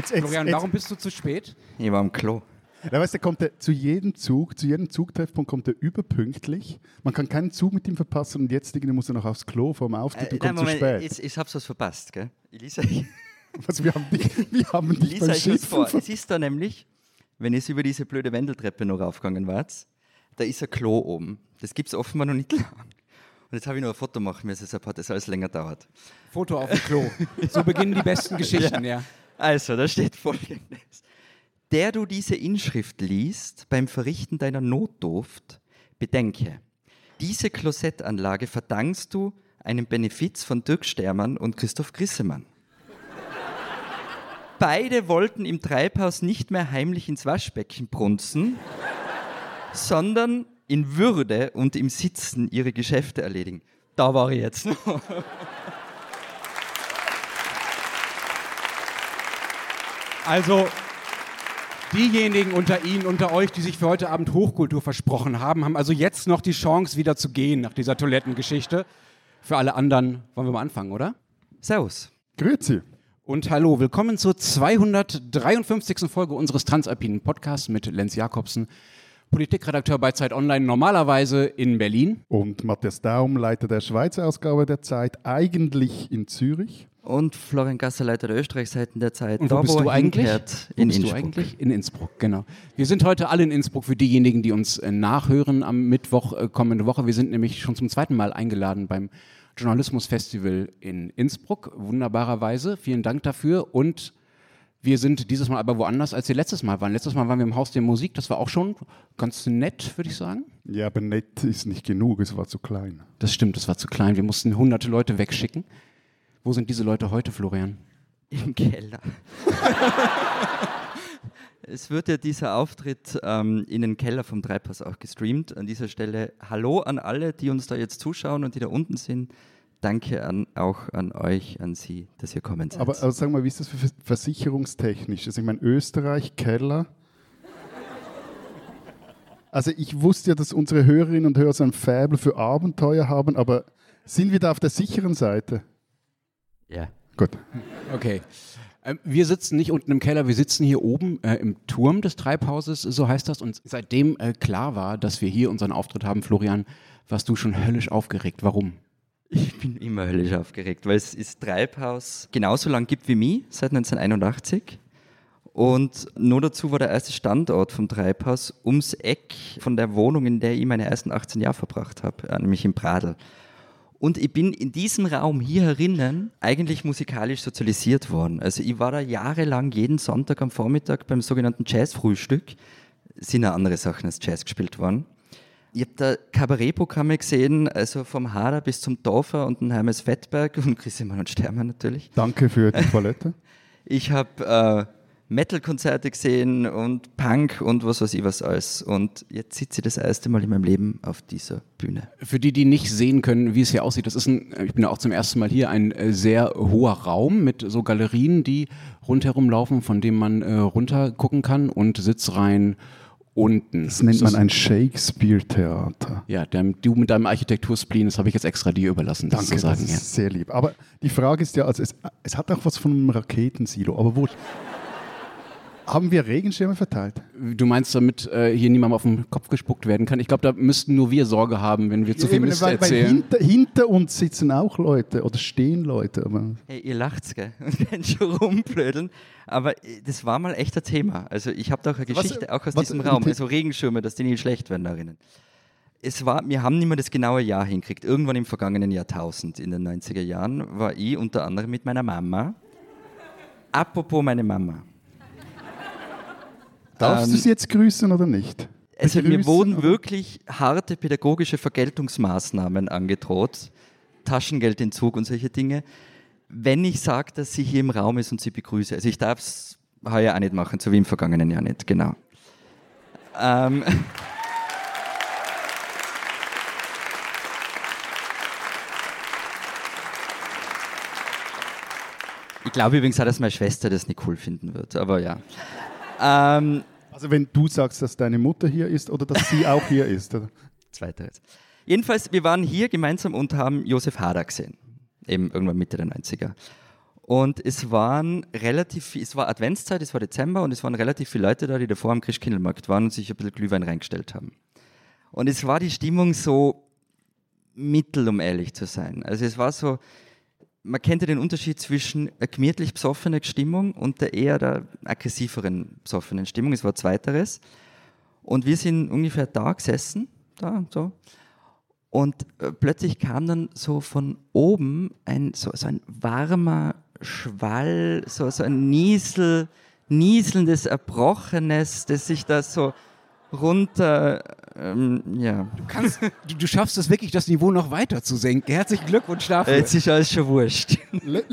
jetzt, jetzt, Florian, jetzt, warum bist du zu spät? Ich war am Klo. Ja, weißt du, kommt er zu jedem Zug, zu jedem Zugtreffpunkt kommt er überpünktlich. Man kann keinen Zug mit ihm verpassen und jetzt irgendwie muss er noch aufs Klo vor dem Auftritt und Äh, nein, kommt zu Moment, spät. ich, ich hab's was verpasst, gell? Ich euch, Was, wir haben dich, wir haben ich dich lese beim was Schiffen vor. Es ist da nämlich, wenn ihr über diese blöde Wendeltreppe noch raufgegangen wart, da ist ein Klo oben. Das gibt's offenbar noch nicht lang. Und jetzt habe ich noch ein Foto machen müssen, deshalb hat das alles länger dauert. Foto auf dem Klo. So beginnen die besten Geschichten, ja. Also, da steht folgendes. Der du diese Inschrift liest beim Verrichten deiner Notdurft, bedenke, diese Klosettanlage verdankst du einem Benefiz von Dirk Stermann und Christoph Grissemann. Beide wollten im Treibhaus nicht mehr heimlich ins Waschbecken brunzen, sondern in Würde und im Sitzen ihre Geschäfte erledigen. Da war ich jetzt noch. Also, diejenigen unter Ihnen, unter euch, die sich für heute Abend Hochkultur versprochen haben, haben also jetzt noch die Chance, wieder zu gehen nach dieser Toilettengeschichte. Für alle anderen wollen wir mal anfangen, oder? Servus. Grüezi. Und hallo, willkommen zur 253. Folge unseres Transalpinen Podcasts mit Lenz Jakobsen, Politikredakteur bei Zeit Online, normalerweise in Berlin. Und Matthias Daum, Leiter der Schweizer Ausgabe der Zeit, eigentlich in Zürich. Und Florian Gasser, Leiter der Österreichseiten der Zeit. Und wo Da, bist er du eigentlich? Wo In bist Innsbruck. du eigentlich? In Innsbruck, genau. Wir sind heute alle in Innsbruck für diejenigen, die uns äh, nachhören am Mittwoch äh, kommende Woche. Wir sind nämlich schon zum zweiten Mal eingeladen beim Journalismusfestival in Innsbruck, wunderbarerweise. Vielen Dank dafür. Und wir sind dieses Mal aber woanders, als wir letztes Mal waren. Letztes Mal waren wir im Haus der Musik. Das war auch schon ganz nett, würde ich sagen. Ja, aber nett ist nicht genug, es war zu klein. Das stimmt, das war zu klein. Wir mussten hunderte Leute wegschicken. Wo sind diese Leute heute, Florian? Im Keller. es wird ja dieser Auftritt ähm, in den Keller vom Treibhaus auch gestreamt. An dieser Stelle Hallo an alle, die uns da jetzt zuschauen und die da unten sind. Danke an, auch an euch, an Sie, dass ihr kommen seid. Aber also sag mal, wie ist das für versicherungstechnisch? Also ich meine, Österreich, Keller. Also ich wusste ja, dass unsere Hörerinnen und Hörer so ein Faible für Abenteuer haben, aber sind wir da auf der sicheren Seite? Ja. Gut. Okay. Ähm, Wir sitzen nicht unten im Keller, wir sitzen hier oben äh, im Turm des Treibhauses, so heißt das. Und seitdem äh, klar war, dass wir hier unseren Auftritt haben, Florian, warst du schon höllisch aufgeregt. Warum? Ich bin immer höllisch aufgeregt, weil es ist Treibhaus genauso lang gibt wie mich, seit 1981. Und nur dazu war der erste Standort vom Treibhaus ums Eck von der Wohnung, in der ich meine ersten 18 Jahre verbracht habe, äh, nämlich im Pradl. Und ich bin in diesem Raum hier herinnen eigentlich musikalisch sozialisiert worden. Also ich war da jahrelang jeden Sonntag am Vormittag beim sogenannten Jazzfrühstück. Sind ja andere Sachen als Jazz gespielt worden. Ich habe da Kabarettprogramme gesehen, also vom Hader bis zum Dorfer und den Hermes Fettberg und Christian und Stermann natürlich. Danke für die Toilette. Ich habe äh, Metal-Konzerte gesehen und Punk und was weiß ich was alles. Und jetzt sitze ich das erste Mal in meinem Leben auf dieser Bühne. Für die, die nicht sehen können, wie es hier aussieht, das ist ein, ich bin ja auch zum ersten Mal hier, ein äh, sehr hoher Raum mit so Galerien, die rundherum laufen, von denen man äh, runter gucken kann und Sitzreihen unten. Das nennt man ein Shakespeare-Theater. Ja, der, du mit deinem Architekturspleen, das habe ich jetzt extra dir überlassen, das Danke, zu sagen. das Ja. ist sehr lieb. Aber die Frage ist ja, also es, es hat auch was von einem Raketensilo, aber wo... Haben wir Regenschirme verteilt? Du meinst, damit äh, hier niemandem auf den Kopf gespuckt werden kann? Ich glaube, da müssten nur wir Sorge haben, wenn wir zu viel Eben, Mist weil, weil erzählen. hinter, hinter uns sitzen auch Leute oder stehen Leute. Aber Hey, ihr lacht's, gell? Und könnt schon rumblödeln. Aber äh, das war mal echt ein Thema. Also ich habe da auch eine Was- Geschichte, auch aus was- diesem Raum. Also Regenschirme, dass die nicht schlecht werden darin. Es war, wir haben nicht mehr das genaue Jahr hinkriegt. Irgendwann im vergangenen Jahrtausend, in den 90er Jahren, war ich unter anderem mit meiner Mama. Apropos meine Mama. Darfst Ähm, du sie jetzt grüßen oder nicht? Also mir Begrüßen wurden wirklich harte pädagogische Vergeltungsmaßnahmen angedroht, Taschengeldentzug und solche Dinge, wenn ich sage, dass sie hier im Raum ist und sie begrüße. Also ich darf es heuer auch nicht machen, so wie im vergangenen Jahr nicht, genau. Ähm, ich glaube übrigens auch, dass meine Schwester das nicht cool finden wird, aber ja. Ähm, Also wenn du sagst, dass deine Mutter hier ist oder dass sie auch hier ist. Oder? Zweiteres. Jedenfalls, wir waren hier gemeinsam und haben Josef Hader gesehen. Eben irgendwann Mitte der 90er. Und es waren relativ, es war Adventszeit, es war Dezember und es waren relativ viele Leute da, die davor am Christkindlmarkt waren und sich ein bisschen Glühwein reingestellt haben. Und es war die Stimmung so mittel, um ehrlich zu sein. Also es war so, man kennt ja den Unterschied zwischen einer gemütlich besoffenen Stimmung und der eher der aggressiveren besoffenen Stimmung. Es war zweiteres. Und wir sind ungefähr da gesessen, da, so. Und äh, plötzlich kam dann so von oben ein, so, so ein warmer Schwall, so, so ein Niesel, nieselndes, erbrochenes, das sich da so runter, ähm, ja. Du, kannst, du, du, schaffst es wirklich, das Niveau noch weiter zu senken. Herzlichen Glückwunsch dafür. Jetzt ist alles schon wurscht.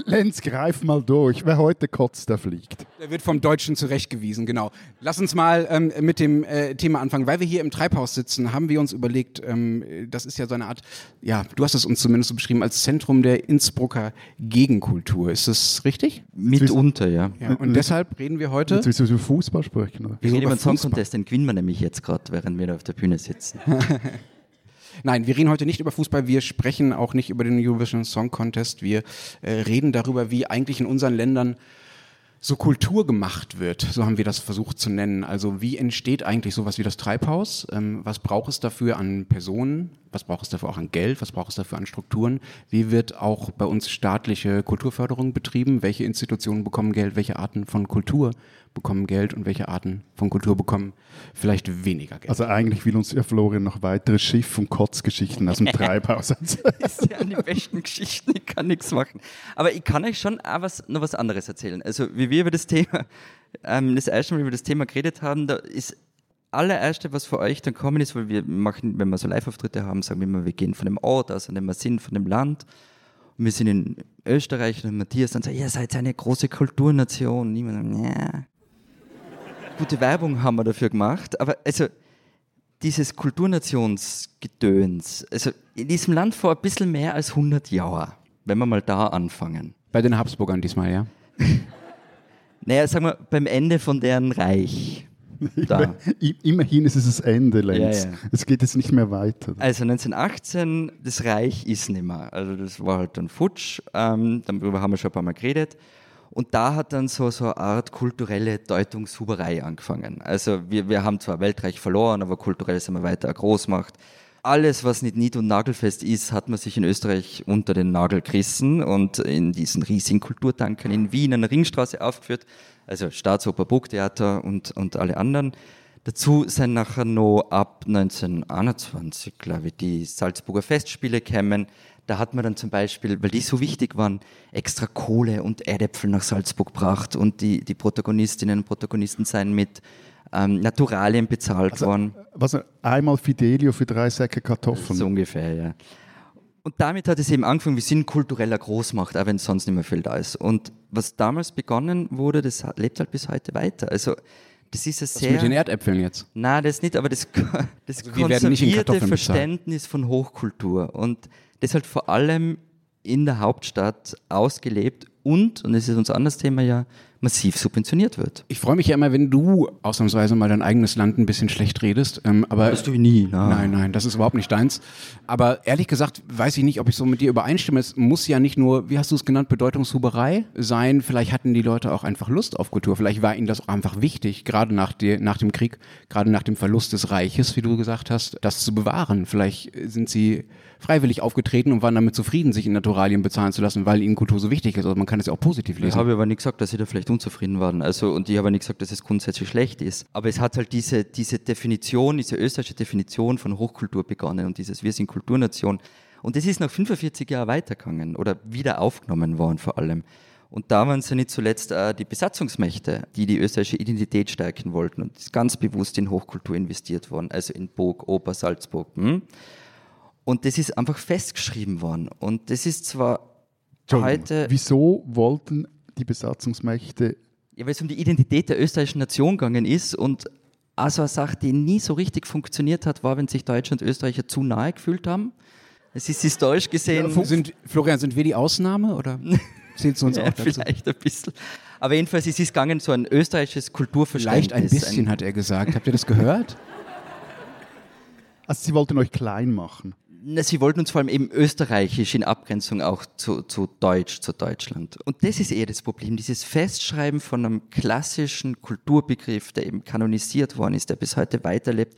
Lenz, greif mal durch. Wer heute kotzt, der fliegt. Der wird vom Deutschen zurechtgewiesen, genau. Lass uns mal ähm, mit dem äh, Thema anfangen. Weil wir hier im Treibhaus sitzen, haben wir uns überlegt, ähm, das ist ja so eine Art, ja, du hast es uns zumindest so beschrieben, als Zentrum der Innsbrucker Gegenkultur. Ist das richtig? Mitunter, ja. ja und deshalb reden wir heute. Jetzt willst du über Fußball sprechen, oder? Wir reden über den Song Contest, den gewinnen wir nämlich jetzt gerade, während wir da auf der Bühne sitzen. Nein, wir reden heute nicht über Fußball, wir sprechen auch nicht über den Eurovision Song Contest, wir äh, reden darüber, wie eigentlich in unseren Ländern so Kultur gemacht wird, so haben wir das versucht zu nennen. Also wie entsteht eigentlich sowas wie das Treibhaus? Ähm, was braucht es dafür an Personen? Was braucht es dafür auch an Geld? Was braucht es dafür an Strukturen? Wie wird auch bei uns staatliche Kulturförderung betrieben? Welche Institutionen bekommen Geld? Welche Arten von Kultur bekommen Geld und welche Arten von Kultur bekommen vielleicht weniger Geld? Also eigentlich will uns ja Florian noch weitere Schiff- und Kotzgeschichten aus dem Treibhaus erzählen. Das ist ja die besten Geschichten, ich kann nichts machen. Aber ich kann euch schon auch was, noch was anderes erzählen. Also wie wir über das Thema, ähm, das erste Mal über das Thema geredet haben, da ist allererste, was für euch dann kommen ist, weil wir machen, wenn wir so Live-Auftritte haben, sagen wir immer, wir gehen von dem Ort aus, an dem wir sind, von dem Land. Und wir sind in Österreich und Matthias dann sagt, ihr seid eine große Kulturnation. Niemand ja. Gute Werbung haben wir dafür gemacht, aber also dieses Kulturnationsgedöns, also in diesem Land vor ein bisschen mehr als 100 Jahren, wenn wir mal da anfangen. Bei den Habsburgern diesmal, ja? naja, sagen wir, beim Ende von deren Reich. Da. Immerhin ist es das Ende, Lenz. Ja, ja. Es geht jetzt nicht mehr weiter. Also 1918, das Reich ist nicht mehr. Also das war halt dann futsch. Ähm, darüber haben wir schon ein paar Mal geredet. Und da hat dann so, so eine Art kulturelle Deutungshuberei angefangen. Also wir, wir haben zwar Weltreich verloren, aber kulturell sind wir weiter groß gemacht. Alles, was nicht nied- und nagelfest ist, hat man sich in Österreich unter den Nagel gerissen und in diesen riesigen Kulturtanken in Wien an der Ringstraße aufgeführt also Staatsoper Burgtheater und, und alle anderen. Dazu sind nachher noch ab 1921, glaube ich, die Salzburger Festspiele kämen. Da hat man dann zum Beispiel, weil die so wichtig waren, extra Kohle und Erdäpfel nach Salzburg gebracht und die, die Protagonistinnen und Protagonisten seien mit ähm, Naturalien bezahlt also, worden. Was einmal Fidelio für drei Säcke Kartoffeln. So ungefähr, ja. Und damit hat es eben angefangen, wir sind kultureller Großmacht, auch wenn sonst nicht mehr viel da ist. Und was damals begonnen wurde, das lebt halt bis heute weiter. Also das ist ein sehr... Was mit den Erdäpfeln jetzt? Nein, das nicht, aber das, das also konservierte Verständnis von Hochkultur. Und das halt vor allem in der Hauptstadt ausgelebt und, und das ist unser anderes Thema ja, massiv subventioniert wird. Ich freue mich ja immer, wenn du ausnahmsweise mal dein eigenes Land ein bisschen schlecht redest. Ähm, aber das du nie. Nein. nein, nein, das ist überhaupt nicht deins. Aber ehrlich gesagt weiß ich nicht, ob ich so mit dir übereinstimme. Es muss ja nicht nur, wie hast du es genannt, Bedeutungshuberei sein. Vielleicht hatten die Leute auch einfach Lust auf Kultur. Vielleicht war ihnen das auch einfach wichtig, gerade nach, die, nach dem Krieg, gerade nach dem Verlust des Reiches, wie du gesagt hast, das zu bewahren. Vielleicht sind sie freiwillig aufgetreten und waren damit zufrieden, sich in Naturalien bezahlen zu lassen, weil ihnen Kultur so wichtig ist. Also man kann es ja auch positiv lesen. Ich habe aber nicht gesagt, dass sie da vielleicht unzufrieden waren. Also, und ich habe nicht gesagt, dass es grundsätzlich schlecht ist. Aber es hat halt diese, diese Definition, diese österreichische Definition von Hochkultur begonnen und dieses Wir sind Kulturnation. Und das ist nach 45 Jahren weitergegangen oder wieder aufgenommen worden vor allem. Und da waren es ja nicht zuletzt äh, die Besatzungsmächte, die die österreichische Identität stärken wollten und ist ganz bewusst in Hochkultur investiert worden, also in Burg, Oper, Salzburg. Hm? Und das ist einfach festgeschrieben worden. Und das ist zwar heute. Wieso wollten die Besatzungsmächte. Ja, weil es um die Identität der österreichischen Nation gegangen ist und also eine Sache, die nie so richtig funktioniert hat, war, wenn sich Deutsche und Österreicher zu nahe gefühlt haben. Es ist historisch gesehen. Ja, sind, Florian, sind wir die Ausnahme oder zählt uns auch ja, dazu? Vielleicht ein bisschen. Aber jedenfalls es ist gegangen so ein österreichisches Kulturverständnis. Vielleicht ein bisschen, ein hat er gesagt. Habt ihr das gehört? Also sie wollten euch klein machen. Na, sie wollten uns vor allem eben österreichisch in Abgrenzung auch zu, zu Deutsch, zu Deutschland. Und das ist eher das Problem, dieses Festschreiben von einem klassischen Kulturbegriff, der eben kanonisiert worden ist, der bis heute weiterlebt.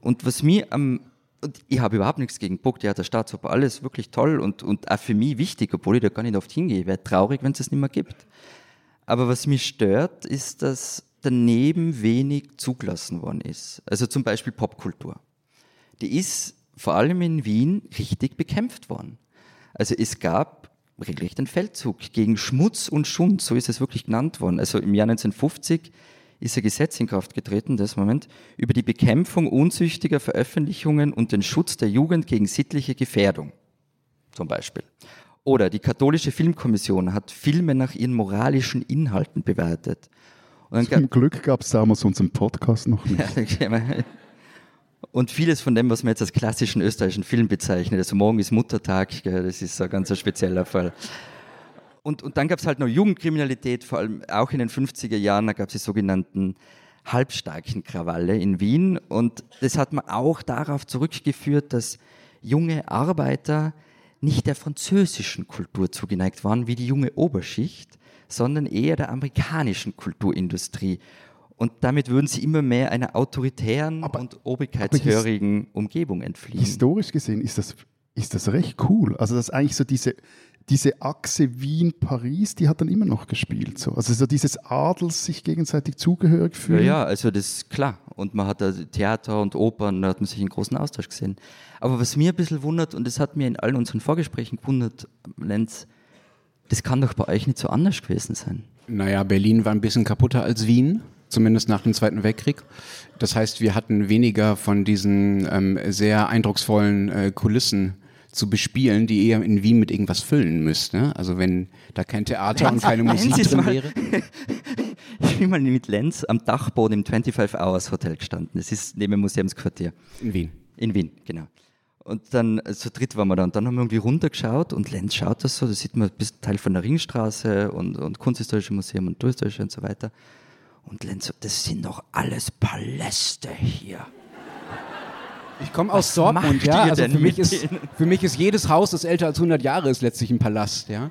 Und was mir am, und ich habe überhaupt nichts gegen Burgtheater, Staatsoper, alles wirklich toll und, und auch für mich wichtig, obwohl ich da gar nicht oft hingehe. Wäre traurig, wenn es das nicht mehr gibt. Aber was mich stört, ist, dass daneben wenig zugelassen worden ist. Also zum Beispiel Popkultur. Die ist vor allem in Wien richtig bekämpft worden. Also es gab regelrecht einen Feldzug gegen Schmutz und Schund, so ist es wirklich genannt worden. Also im Jahr 1950 ist ein Gesetz in Kraft getreten, das Moment, über die Bekämpfung unzüchtiger Veröffentlichungen und den Schutz der Jugend gegen sittliche Gefährdung, zum Beispiel. Oder die katholische Filmkommission hat Filme nach ihren moralischen Inhalten bewertet. Zum Glück gab es damals unseren Podcast noch nicht. Und vieles von dem, was man jetzt als klassischen österreichischen Film bezeichnet, also morgen ist Muttertag, das ist ein ganz spezieller Fall. Und, und dann gab es halt noch Jugendkriminalität, vor allem auch in den 50er Jahren, da gab es die sogenannten halbstarken Krawalle in Wien. Und das hat man auch darauf zurückgeführt, dass junge Arbeiter nicht der französischen Kultur zugeneigt waren wie die junge Oberschicht, sondern eher der amerikanischen Kulturindustrie. Und damit würden sie immer mehr einer autoritären aber, und obrigkeitshörigen Umgebung entfliehen. Historisch gesehen ist das, ist das recht cool. Also, dass eigentlich so diese, diese Achse Wien-Paris, die hat dann immer noch gespielt. So. Also, so dieses Adels sich gegenseitig zugehörig fühlen. Ja, ja, also das ist klar. Und man hat da Theater und Opern, da hat man sich einen großen Austausch gesehen. Aber was mir ein bisschen wundert, und das hat mir in allen unseren Vorgesprächen gewundert, Lenz, das kann doch bei euch nicht so anders gewesen sein. Naja, Berlin war ein bisschen kaputter als Wien zumindest nach dem Zweiten Weltkrieg. Das heißt, wir hatten weniger von diesen ähm, sehr eindrucksvollen äh, Kulissen zu bespielen, die eher in Wien mit irgendwas füllen müssten. Ne? Also wenn da kein Theater und keine Musik drin wäre. ich bin mal mit Lenz am Dachboden im 25 Hours Hotel gestanden. Das ist neben dem Museumsquartier. In Wien. In Wien, genau. Und dann äh, zu dritt waren wir da und dann haben wir irgendwie runtergeschaut und Lenz schaut das so, da sieht man ein bisschen Teil von der Ringstraße und, und Kunsthistorische Museum und Touristische und so weiter. Und Lenz, das sind doch alles Paläste hier. Ich komme aus Dortmund, ja. Also für mich, ist, für mich ist jedes Haus, das älter als 100 Jahre ist, letztlich ein Palast, ja.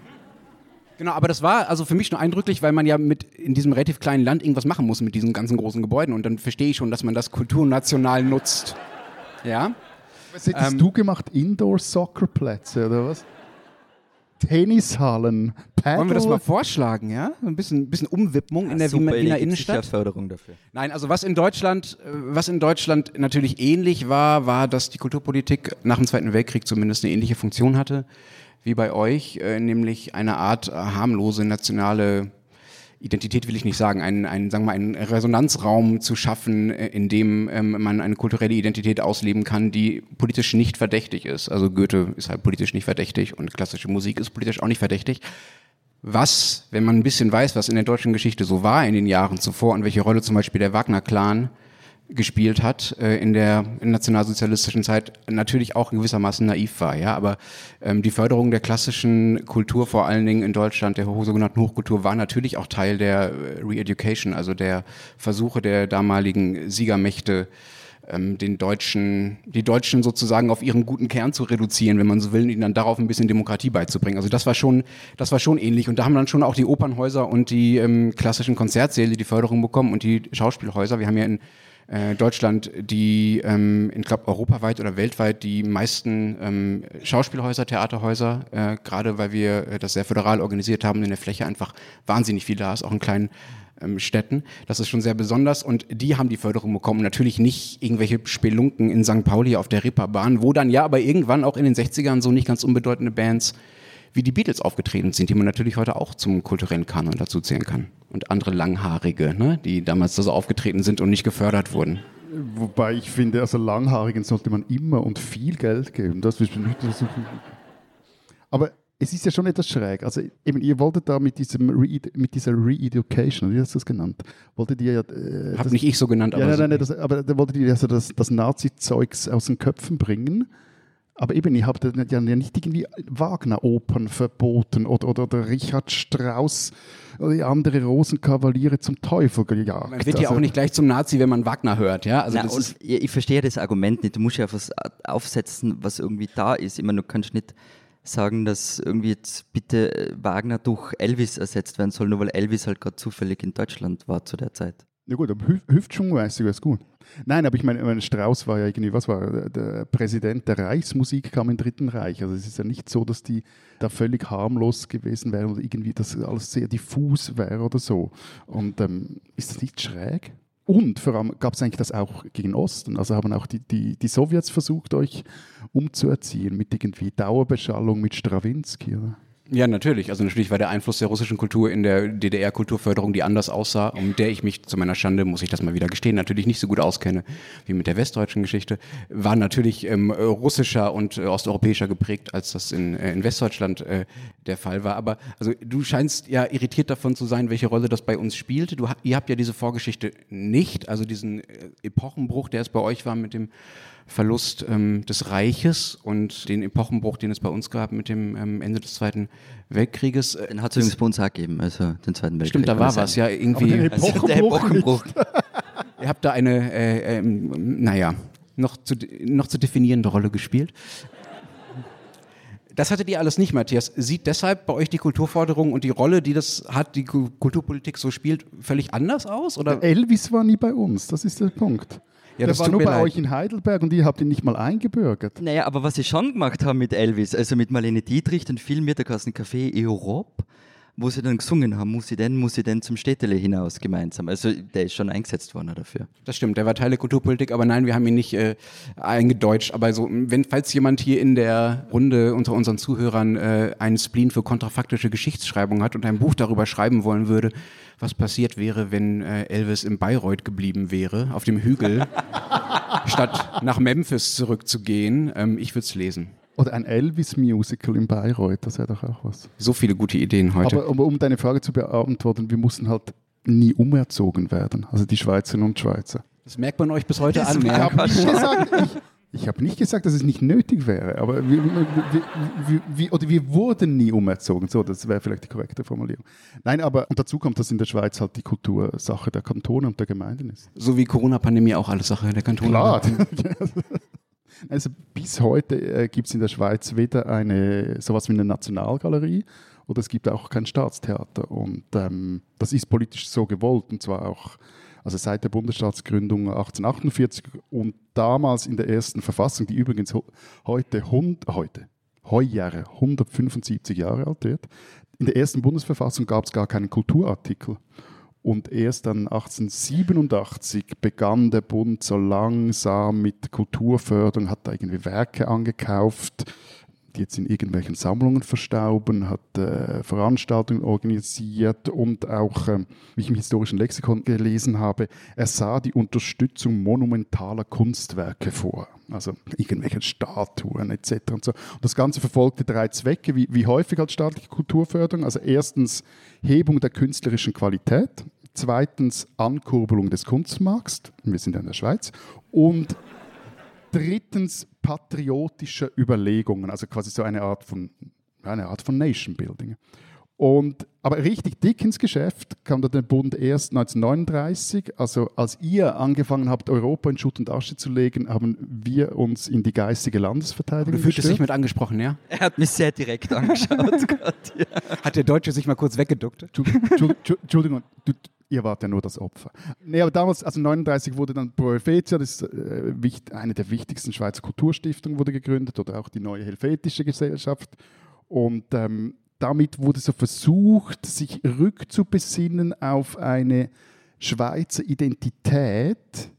Genau, aber das war also für mich nur eindrücklich, weil man ja mit in diesem relativ kleinen Land irgendwas machen muss mit diesen ganzen großen Gebäuden und dann verstehe ich schon, dass man das kulturnational nutzt. Ja? Was hättest ähm, du gemacht? Indoor-Soccer-Plätze oder was? Tennishallen, Paddle. Wollen wir das mal vorschlagen, ja? Ein bisschen, bisschen Umwidmung ja, in der super, Wiener Innenstadt. Förderung dafür. Nein, also was in Deutschland, äh, was in Deutschland natürlich ähnlich war, war, dass die Kulturpolitik nach dem Zweiten Weltkrieg zumindest eine ähnliche Funktion hatte wie bei euch, äh, nämlich eine Art harmlose nationale Identität will ich nicht sagen, einen, einen, sagen wir mal, einen Resonanzraum zu schaffen, äh, in dem ähm, man eine kulturelle Identität ausleben kann, die politisch nicht verdächtig ist. Also Goethe ist halt politisch nicht verdächtig und klassische Musik ist politisch auch nicht verdächtig. Was, wenn man ein bisschen weiß, was in der deutschen Geschichte so war in den Jahren zuvor und welche Rolle zum Beispiel der Wagner-Clan gespielt hat äh, in der nationalsozialistischen Zeit, natürlich auch gewissermaßen naiv war. Ja, aber ähm, die Förderung der klassischen Kultur, vor allen Dingen in Deutschland, der sogenannten Hochkultur, war natürlich auch Teil der äh, Re-Education, also der Versuche der damaligen Siegermächte, ähm, den Deutschen, die Deutschen sozusagen auf ihren guten Kern zu reduzieren, wenn man so will, ihnen dann darauf ein bisschen Demokratie beizubringen. Also das war schon, das war schon ähnlich. Und da haben dann schon auch die Opernhäuser und die ähm, klassischen Konzertsäle die Förderung bekommen und die Schauspielhäuser. Wir haben ja in äh, Deutschland die, ähm, ich glaube, europaweit oder weltweit die meisten ähm, Schauspielhäuser, Theaterhäuser, äh, gerade weil wir äh, das sehr föderal organisiert haben, in der Fläche einfach wahnsinnig viel da ist, auch in kleinen ähm, Städten. Das ist schon sehr besonders und die haben die Förderung bekommen. Natürlich nicht irgendwelche Spelunken in St. Pauli auf der Ripperbahn, wo dann ja aber irgendwann auch in den 60ern so nicht ganz unbedeutende Bands wie die Beatles aufgetreten sind, die man natürlich heute auch zum kulturellen Kanon dazu zählen kann. Und andere Langhaarige, ne, die damals so aufgetreten sind und nicht gefördert wurden. Wobei ich finde, also Langhaarigen sollte man immer und viel Geld geben. Das ist Aber es ist ja schon etwas schräg. Also eben, ihr wolltet da mit, diesem Re mit dieser Re-Education, wie hast du das genannt? Wolltet ihr ja... Äh, Hab nicht ich so genannt, aber... Ja, nein, nein, das, aber da wolltet ihr also das, das Nazi-Zeugs aus den Köpfen bringen Aber eben, ihr habt ja nicht irgendwie Wagner-Opern verboten oder, oder, oder Richard Strauss oder die andere Rosenkavaliere zum Teufel gejagt. Man wird ja also, auch nicht gleich zum Nazi, wenn man Wagner hört, ja? Also na, ist ich verstehe das Argument nicht. Du musst ja was aufsetzen, was irgendwie da ist. Ich meine, du kannst nicht sagen, dass irgendwie jetzt bitte Wagner durch Elvis ersetzt werden soll, nur weil Elvis halt gerade zufällig in Deutschland war zu der Zeit. Ja gut, aber Hüf Hüftschwungmäßig wäre es gut. Nein, aber ich meine, meine, Strauß war ja irgendwie, was war, der Präsident der Reichsmusik kam im Dritten Reich. Also es ist ja nicht so, dass die da völlig harmlos gewesen wären oder irgendwie das alles sehr diffus wäre oder so. Und ähm, ist das nicht schräg? Und vor allem gab es eigentlich das auch gegen Osten. Also haben auch die, die, die Sowjets versucht, euch umzuerziehen mit irgendwie Dauerbeschallung mit Strawinski. Oder? Ja, natürlich. Also natürlich war der Einfluss der russischen Kultur in der DDR-Kulturförderung, die anders aussah, um der ich mich zu meiner Schande, muss ich das mal wieder gestehen, natürlich nicht so gut auskenne wie mit der westdeutschen Geschichte, war natürlich ähm, russischer und äh, osteuropäischer geprägt, als das in, äh, in Westdeutschland äh, der Fall war. Aber also du scheinst ja irritiert davon zu sein, welche Rolle das bei uns spielt. Du, ihr habt ja diese Vorgeschichte nicht, also diesen äh, Epochenbruch, der es bei euch war mit dem Verlust ähm, des Reiches und den Epochenbruch, den es bei uns gab mit dem ähm, Ende des Zweiten Weltkrieges. Äh, den hat es übrigens bei uns auch gegeben, also den Zweiten Weltkrieg. Stimmt, da war was, ja, irgendwie. Aber Epochenbruch der Epochenbruch. Ihr habt da eine, äh, ähm, naja, noch zu, noch zu definierende Rolle gespielt. Das hattet ihr alles nicht, Matthias. Sieht deshalb bei euch die Kulturforderung und die Rolle, die das hat, die Kulturpolitik so spielt, völlig anders aus? Oder? Elvis war nie bei uns, das ist der Punkt. Ja, der war nur bei leid. euch in Heidelberg und ihr habt ihn nicht mal eingebürgert. Naja, aber was sie schon gemacht haben mit Elvis, also mit Marlene Dietrich, den Film mit der Café Europe, wo sie dann gesungen haben, muss sie denn, muss sie denn zum Städtele hinaus gemeinsam. Also der ist schon eingesetzt worden dafür. Das stimmt, der war Teil der Kulturpolitik, aber nein, wir haben ihn nicht äh, eingedeutscht. Aber so, wenn, falls jemand hier in der Runde unter unseren Zuhörern äh, einen Spleen für kontrafaktische Geschichtsschreibung hat und ein Buch darüber schreiben wollen würde, was passiert wäre, wenn äh, Elvis in Bayreuth geblieben wäre, auf dem Hügel, statt nach Memphis zurückzugehen, ähm, ich würde es lesen. Oder ein Elvis-Musical in Bayreuth, das wäre doch auch was. So viele gute Ideen heute. Aber, aber um deine Frage zu beantworten, wir mussten halt nie umerzogen werden, also die Schweizerinnen und Schweizer. Das merkt man euch bis heute das an. Ich habe nicht, gesagt, ich, ich hab nicht gesagt, dass es nicht nötig wäre, aber wir, wir, wir, oder wir wurden nie umerzogen. So, das wäre vielleicht die korrekte Formulierung. Nein, aber und dazu kommt, dass in der Schweiz halt die Kultur Sache der Kantone und der Gemeinden ist. So wie Corona-Pandemie auch alles Sache der Kantone. Klar. Also bis heute äh, gibt es in der Schweiz weder eine sowas wie eine Nationalgalerie oder es gibt auch kein Staatstheater. Und ähm, das ist politisch so gewollt und zwar auch also seit der Bundesstaatsgründung 1848 und damals in der ersten Verfassung, die übrigens heute, hund, heute Heujahre 175 Jahre alt wird. In der ersten Bundesverfassung gab es gar keinen Kulturartikel. Und erst dann 1887 begann der Bund so langsam mit Kulturförderung, hat da irgendwie Werke angekauft, die jetzt in irgendwelchen Sammlungen verstauben, hat äh, Veranstaltungen organisiert und auch, äh, wie ich im historischen Lexikon gelesen habe, er sah die Unterstützung monumentaler Kunstwerke vor. Also irgendwelche Statuen etc. Und, so. und das Ganze verfolgte drei Zwecke, wie, wie häufig als staatliche Kulturförderung. Also erstens Hebung der künstlerischen Qualität, zweitens Ankurbelung des Kunstmarkts, wir sind ja in der Schweiz, und drittens patriotische Überlegungen, also quasi so eine Art von, eine Art von Nation Building. Und, aber richtig dick ins Geschäft kam der Bund erst 1939. Also als ihr angefangen habt, Europa in Schutt und Asche zu legen, haben wir uns in die geistige Landesverteidigung Du fühltest dich mit angesprochen, ja? Er hat mich sehr direkt angeschaut. Gott, ja. Hat der Deutsche sich mal kurz weggeduckt? Entschuldigung, du, ihr wart ja nur das Opfer. Nee, aber damals, also 39 wurde dann Pro Helvetia, das ist äh, eine der wichtigsten Schweizer Kulturstiftungen, wurde gegründet oder auch die neue Helvetische Gesellschaft. Und ähm, damit wurde so versucht, sich rückzubesinnen auf eine Schweizer Identität,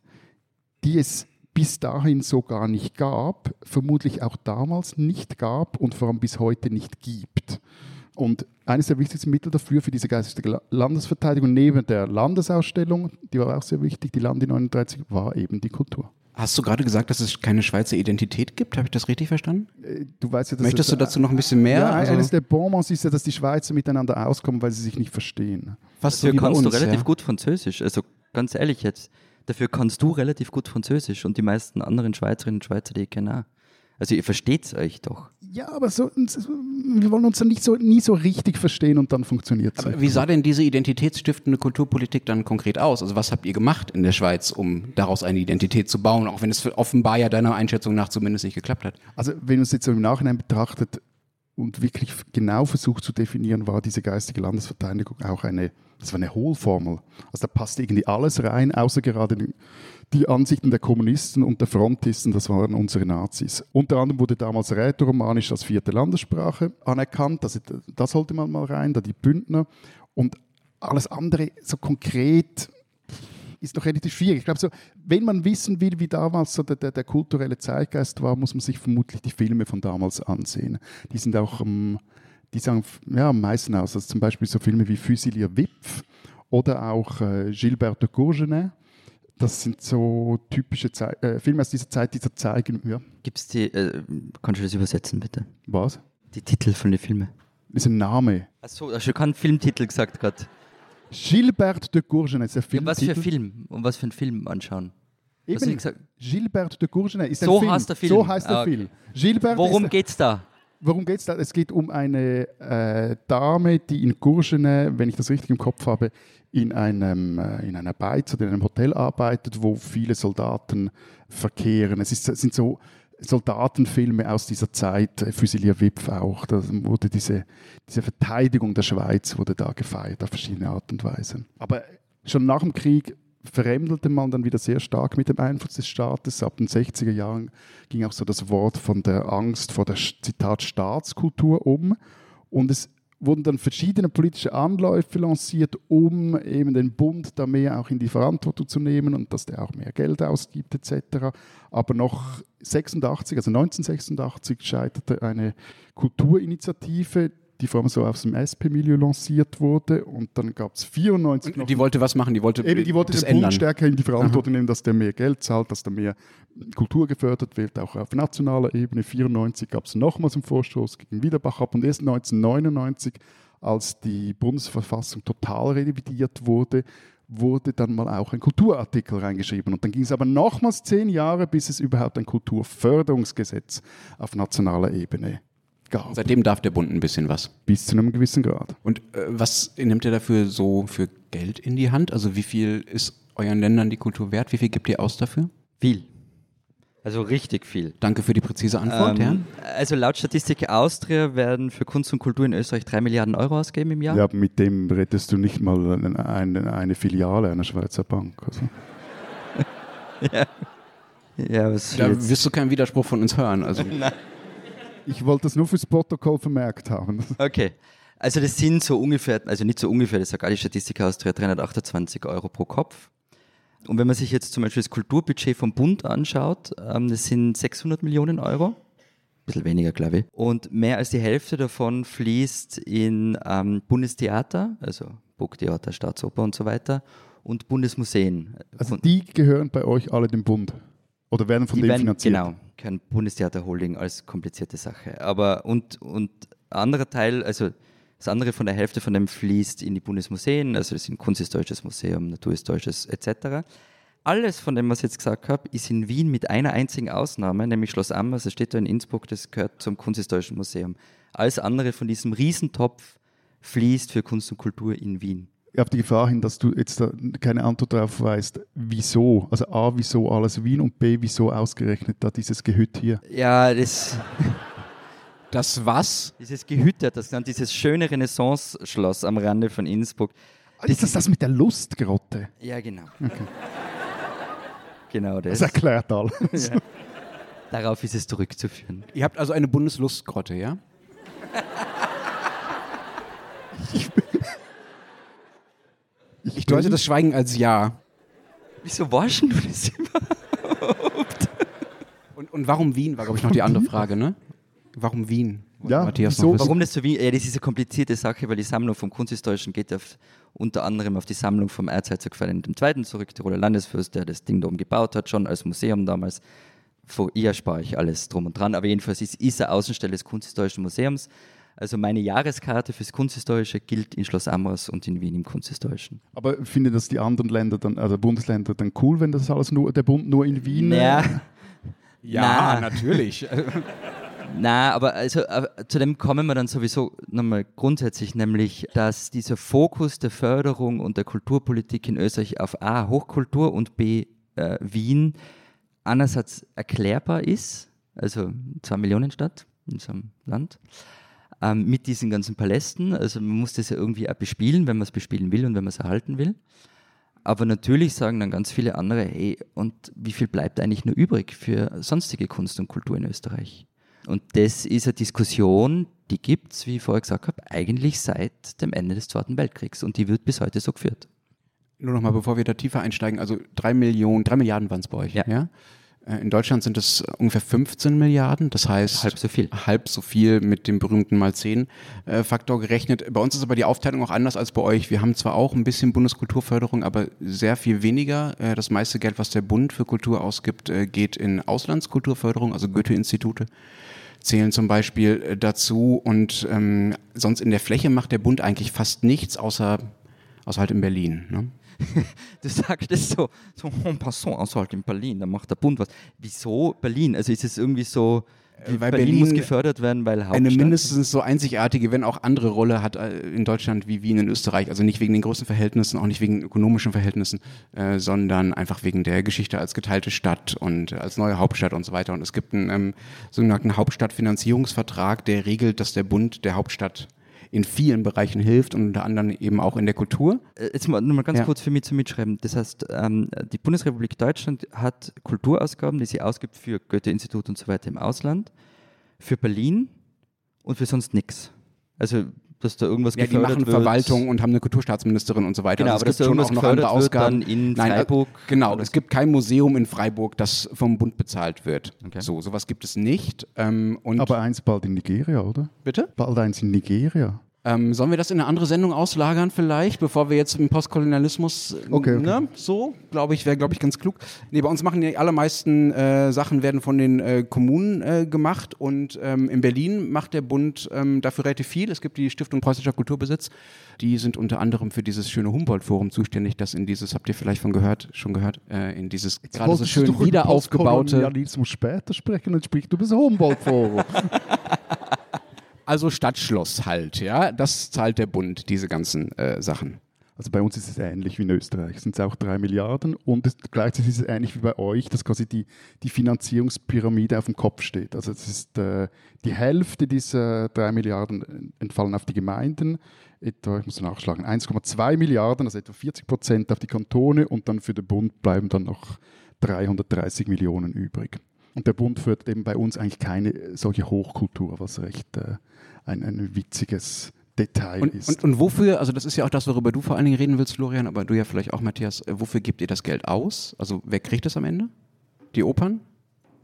die es bis dahin so gar nicht gab, vermutlich auch damals nicht gab und vor allem bis heute nicht gibt. Und eines der wichtigsten Mittel dafür, für diese geistige Landesverteidigung, neben der Landesausstellung, die war auch sehr wichtig, die Lande 39, war eben die Kultur. Hast du gerade gesagt, dass es keine Schweizer Identität gibt? Habe ich das richtig verstanden? Äh, du weißt ja, dass Möchtest du dazu noch ein bisschen mehr? Ja, also eines der Bonbons ist ja, dass die Schweizer miteinander auskommen, weil sie sich nicht verstehen. Was dafür so kannst uns, du relativ ja? gut Französisch. Also ganz ehrlich jetzt, dafür kannst du relativ gut Französisch und die meisten anderen Schweizerinnen und Schweizer, die ich kenne auch. Also ihr versteht euch doch. Ja, aber so, wir wollen uns dann nicht so, nie so richtig verstehen und dann funktioniert es. Aber wie sah denn diese identitätsstiftende Kulturpolitik dann konkret aus? Also was habt ihr gemacht in der Schweiz, um daraus eine Identität zu bauen, auch wenn es offenbar ja deiner Einschätzung nach zumindest nicht geklappt hat? Also wenn man es jetzt so im Nachhinein betrachtet und wirklich genau versucht zu definieren, war diese geistige Landesverteidigung auch eine, das war eine Hohlformel. Also da passte irgendwie alles rein, außer gerade die, die Ansichten der Kommunisten und der Frontisten, das waren unsere Nazis. Unter anderem wurde damals Rätoromanisch als vierte Landessprache anerkannt, das, das sollte man mal rein, da die Bündner. Und alles andere so konkret ist doch relativ schwierig. Ich glaube, so, wenn man wissen will, wie damals so der, der, der, kulturelle Zeitgeist war, muss man sich vermutlich die Filme von damals ansehen. Die sind auch, ähm, die sagen ja, am meisten aus. Also zum Beispiel so Filme wie Fusilier Wipf oder auch äh, Gilbert de Courgenay. Das sind so typische Zei äh, Filme aus dieser Zeit, die da zeigen. Ja. Gibt's die, äh, kannst du das übersetzen, bitte? Was? Die Titel von den Filmen. Das ist ein Name. Achso, hast du keinen Filmtitel gesagt gerade? Gilbert de Courgenay ist der Film. Ja, was für ein Film? Um was für einen Film anschauen? Eben, Gilbert de Courgenay ist so ein Film. Heißt der Film. So heißt der ah, okay. Film. Gilbert Worum ist, geht's da? Worum geht es da? Es geht um eine äh, Dame, die in Courgenay, wenn ich das richtig im Kopf habe, in einem äh, in einer Beiz oder in einem Hotel arbeitet, wo viele Soldaten verkehren. Es, ist, es sind so Soldatenfilme aus dieser Zeit, Fusilier Wipf auch, da wurde diese, diese Verteidigung der Schweiz wurde da gefeiert auf verschiedene Art und Weise. Aber schon nach dem Krieg verremdelte man dann wieder sehr stark mit dem Einfluss des Staates. Ab den 60er Jahren ging auch so das Wort von der Angst vor der Zitat Staatskultur um. Und es wurden dann verschiedene politische Anläufe lanciert, um eben den Bund da mehr auch in die Verantwortung zu nehmen und dass der auch mehr Geld ausgibt etc. Aber noch 86, also 1986 scheiterte eine Kulturinitiative, die vor allem so aus dem SP-Milieu lanciert wurde. Und dann gab es 94 noch. Die wollte was machen? Die wollte, eben, die wollte das den Bund ändern. stärker in die Verantwortung nehmen, dass der mehr Geld zahlt, dass da mehr Kultur gefördert wird, auch auf nationaler Ebene. 94 gab es nochmals einen Vorstoß gegen Wiederbach ab und erst 1999, als die Bundesverfassung total revidiert wurde, wurde dann mal auch ein Kulturartikel reingeschrieben. Und dann ging es aber nochmals zehn Jahre, bis es überhaupt ein Kulturförderungsgesetz auf nationaler Ebene gab. Seitdem darf der Bund ein bisschen was. Bis zu einem gewissen Grad. Und äh, was nimmt ihr dafür so für Geld in die Hand? Also wie viel ist euren Ländern die Kultur wert? Wie viel gibt ihr aus dafür? Viel. Also richtig viel. Danke für die präzise Antwort. Ähm, also laut Statistik Austria werden für Kunst und Kultur in Österreich drei Milliarden Euro ausgeben im Jahr. Ja, aber mit dem rettest du nicht mal eine, eine, eine Filiale einer Schweizer Bank. Also. ja. ja was Da jetzt? wirst du keinen Widerspruch von uns hören. Also Ich wollte das nur fürs Protokoll vermerkt haben. Okay. Also das sind so ungefähr, also nicht so ungefähr, das sagt auch die Statistik Austria, 328 Euro pro Kopf. Und wenn man sich jetzt zum Beispiel das Kulturbudget vom Bund anschaut, ähm, das sind 600 Millionen Euro. Ein bisschen weniger, glaube ich. Und mehr als die Hälfte davon fließt in ähm, Bundestheater, also Burgtheater, Staatsoper und so weiter, und Bundesmuseen. Also die gehören bei euch alle dem Bund. Oder werden von die dem werden, finanziert? Genau, kein Bundestheater Holding als komplizierte Sache. Aber und, und ein anderer Teil, also das andere von der Hälfte von dem fließt in die Bundesmuseen, also das sind Kunsthistorisches Museum, Naturhistorisches etc. Alles von dem, was ich jetzt gesagt habe, ist in Wien mit einer einzigen Ausnahme, nämlich Schloss Ammers, das steht da in Innsbruck, das gehört zum Kunsthistorischen Museum. Alles andere von diesem Riesentopf fließt für Kunst und Kultur in Wien. Auf die Gefahr hin, dass du jetzt da keine Antwort darauf weißt, wieso? Also A, wieso alles Wien und B, wieso ausgerechnet da dieses Gehüt hier? Ja, das, das was? dieses Gehüt, hat das genannt, dieses schöne Renaissance-Schloss am Rande von Innsbruck. ist das das mit der Lustgrotte? Ja, genau. Genau das. Das erklärt alles. Ja. Darauf ist es zurückzuführen. Ihr habt also eine Bundeslustgrotte, ja? Ich deute das Schweigen als Ja. Wieso waschen du das überhaupt? Und, und warum Wien, war, glaube ich, noch die andere Frage, ne? Warum Wien? Ja, Matthias wieso? Warum das so wie? Ja, das ist eine komplizierte Sache, weil die Sammlung vom Kunsthistorischen geht auf, unter anderem auf die Sammlung vom Erzherzog Ferdinand II. zurück, Tiroler Landesfürst, der das Ding da oben gebaut hat, schon als Museum damals. Vor ihr spare ich alles drum und dran, aber jedenfalls ist, ist eine Außenstelle des Kunsthistorischen Museums. Also meine Jahreskarte fürs Kunsthistorische gilt in Schloss Amras und in Wien im Kunsthistorischen. Aber finden das die anderen Länder dann, also Bundesländer dann cool, wenn das alles nur, der Bund nur in Wien? Naja, Ja, Na. natürlich. Na, aber also äh, zu dem kommen wir dann sowieso nochmal grundsätzlich, nämlich, dass dieser Fokus der Förderung und der Kulturpolitik in Österreich auf A, Hochkultur und B, äh, Wien einerseits erklärbar ist, also zwei Millionen Stadt in so einem Land, ähm, mit diesen ganzen Palästen. Also man muss das ja irgendwie auch bespielen, wenn man es bespielen will und wenn man es erhalten will. Aber natürlich sagen dann ganz viele andere, hey, und wie viel bleibt eigentlich nur übrig für sonstige Kunst und Kultur in Österreich? Und das ist eine Diskussion, die gibt es, wie ich vorher gesagt habe, eigentlich seit dem Ende des Zweiten Weltkriegs. Und die wird bis heute so geführt. Nur noch mal, bevor wir da tiefer einsteigen, also drei Millionen, drei Milliarden waren es bei euch, ja? Ja. Äh, In Deutschland sind es ungefähr 15 Milliarden, das heißt Halb so viel. halb so viel mit dem berühmten mal 10 äh, Faktor gerechnet. Bei uns ist aber die Aufteilung auch anders als bei euch. Wir haben zwar auch ein bisschen Bundeskulturförderung, aber sehr viel weniger. Äh, Das meiste Geld, was der Bund für Kultur ausgibt, äh, geht in Auslandskulturförderung, also Goethe-Institute zählen zum Beispiel dazu. Und ähm, sonst in der Fläche macht der Bund eigentlich fast nichts, außer, außer halt in Berlin. Ne? Du sagst das so, so en passant, also halt in Berlin, da macht der Bund was. Wieso Berlin? Also ist es irgendwie so, Äh, weil Berlin, Berlin muss gefördert werden, weil Hauptstadt? eine mindestens so einzigartige, wenn auch andere Rolle hat äh, in Deutschland wie Wien in Österreich. Also nicht wegen den großen Verhältnissen, auch nicht wegen ökonomischen Verhältnissen, äh, sondern einfach wegen der Geschichte als geteilte Stadt und äh, als neue Hauptstadt und so weiter. Und es gibt einen ähm, sogenannten Hauptstadtfinanzierungsvertrag, der regelt, dass der Bund der Hauptstadt in vielen Bereichen hilft und unter anderem eben auch in der Kultur. Äh, Jetzt mal, nur mal ganz Ja. kurz für mich zum Mitschreiben. Das heißt, ähm, die Bundesrepublik Deutschland hat Kulturausgaben, die sie ausgibt für Goethe-Institut und so weiter im Ausland, für Berlin und für sonst nichts. Also, dass da irgendwas Ja, die gefördert machen wird. Verwaltung und haben eine Kulturstaatsministerin und so weiter. Genau, also aber es dass gibt da schon auch noch andere wird Ausgaben. dann in Nein, äh, Freiburg. Genau, es gibt kein Museum in Freiburg, das vom Bund bezahlt wird. Okay. So, sowas gibt es nicht. Ähm, und Aber eins bald in Nigeria, oder? bitte? Bald eins in Nigeria. Ähm, sollen wir das in eine andere Sendung auslagern vielleicht, bevor wir jetzt im Postkolonialismus, äh, Okay, okay. Ne, so, glaube ich, wäre, glaube ich, ganz klug. Nee, bei uns machen die allermeisten äh, Sachen werden von den äh, Kommunen äh, gemacht und ähm, in Berlin macht der Bund ähm, dafür relativ viel. Es gibt die Stiftung Preußischer Kulturbesitz, die sind unter anderem für dieses schöne Humboldt-Forum zuständig, das in dieses, habt ihr vielleicht von gehört, schon gehört, äh, in dieses gerade so du schön wieder aufgebaute, Postkolonialismus später sprechen und spricht über das Humboldt-Forum. also Stadtschloss halt, ja, das zahlt der Bund, diese ganzen äh, Sachen. Also bei uns ist es ähnlich wie in Österreich. Es sind auch drei Milliarden und es, gleichzeitig ist es ähnlich wie bei euch, dass quasi die, die Finanzierungspyramide auf dem Kopf steht. Also es ist äh, die Hälfte dieser drei Milliarden entfallen auf die Gemeinden, etwa, ich muss nachschlagen, 1,2 Milliarden, also etwa 40 Prozent auf die Kantone und dann für den Bund bleiben dann noch 330 Millionen übrig. Und der Bund fördert eben bei uns eigentlich keine solche Hochkultur, was recht äh, ein, ein witziges Detail Und, ist. und, und wofür, also das ist ja auch das, worüber du vor allen Dingen reden willst, Florian, aber du ja vielleicht auch, Matthias, äh, wofür gebt ihr das Geld aus? Also wer kriegt es am Ende? Die Opern?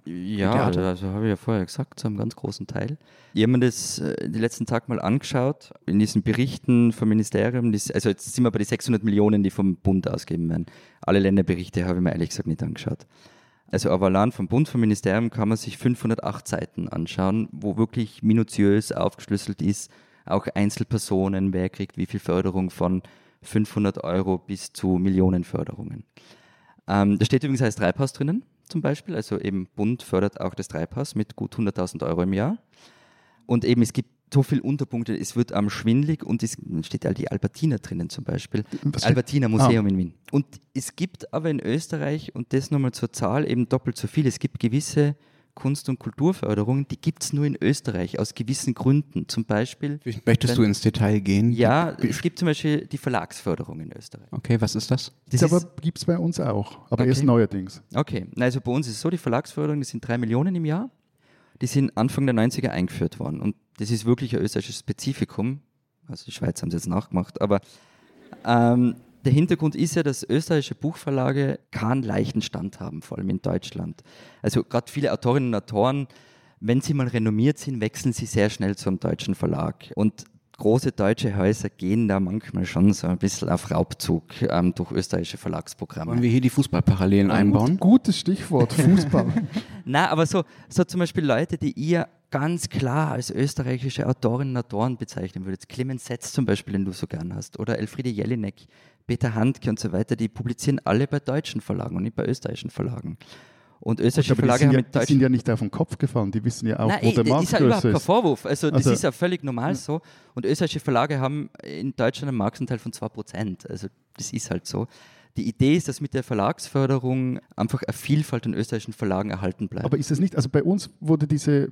Ja, Theater? also habe ich ja vorher gesagt, zu einem ganz großen Teil. Ich habe mir das äh, die letzten Tage mal angeschaut, in diesen Berichten vom Ministerium, das, also jetzt sind wir bei den 600 Millionen, die vom Bund ausgeben werden. Alle Länderberichte habe ich mir ehrlich gesagt nicht angeschaut. Also allein vom Bund, vom Ministerium kann man sich 508 Seiten anschauen, wo wirklich minutiös aufgeschlüsselt ist, auch Einzelpersonen, wer kriegt wie viel Förderung von 500 Euro bis zu Millionenförderungen. Ähm, da steht übrigens als Treibhaus drinnen, zum Beispiel. Also eben Bund fördert auch das Treibhaus mit gut 100.000 Euro im Jahr. Und eben es gibt so viele Unterpunkte, es wird am schwindlig und es steht halt die Albertina drinnen zum Beispiel. Was Albertina Museum in Wien. Und es gibt aber in Österreich, und das nochmal zur Zahl, eben doppelt so viel. Es gibt gewisse Kunst- und Kulturförderungen, die gibt es nur in Österreich aus gewissen Gründen. Zum Beispiel, Möchtest du ins Detail gehen? ja, es gibt zum Beispiel die Verlagsförderung in Österreich. Okay, was ist das? Das Das aber ist- gibt es bei uns auch, aber Okay. erst neuerdings. Okay, also bei uns ist es so, die Verlagsförderung, das sind drei Millionen im Jahr. Die sind Anfang der 90er eingeführt worden. Und das ist wirklich ein österreichisches Spezifikum. Also die Schweiz haben es jetzt nachgemacht. Aber ähm, der Hintergrund ist ja, dass österreichische Buchverlage keinen leichten Stand haben, vor allem in Deutschland. Also gerade viele Autorinnen und Autoren, wenn sie mal renommiert sind, wechseln sie sehr schnell zum deutschen Verlag. Und große deutsche Häuser gehen da manchmal schon so ein bisschen auf Raubzug ähm, durch österreichische Verlagsprogramme. Wollen wir hier die Fußballparallelen einbauen? Gutes Stichwort, Fußball. Na, aber so, so zum Beispiel Leute, die ihr ganz klar als österreichische Autorinnen und Autoren bezeichnen würdet. Clemens Setz zum Beispiel, den du so gern hast. Oder Elfriede Jelinek, Peter Handke und so weiter, die publizieren alle bei deutschen Verlagen und nicht bei österreichischen Verlagen. Und österreichische die Verlage sind, haben ja, die sind ja nicht auf den Kopf gefallen, die wissen ja auch, Nein, wo ey, der das Markt ist ja überhaupt kein ist. Vorwurf. Also, das Also- ist ja völlig normal so. Und österreichische Verlage haben in Deutschland einen Marktanteil von 2%. Also, das ist halt so. Die Idee ist, dass mit der Verlagsförderung einfach eine Vielfalt an österreichischen Verlagen erhalten bleibt. Aber ist es nicht, also bei uns wurde diese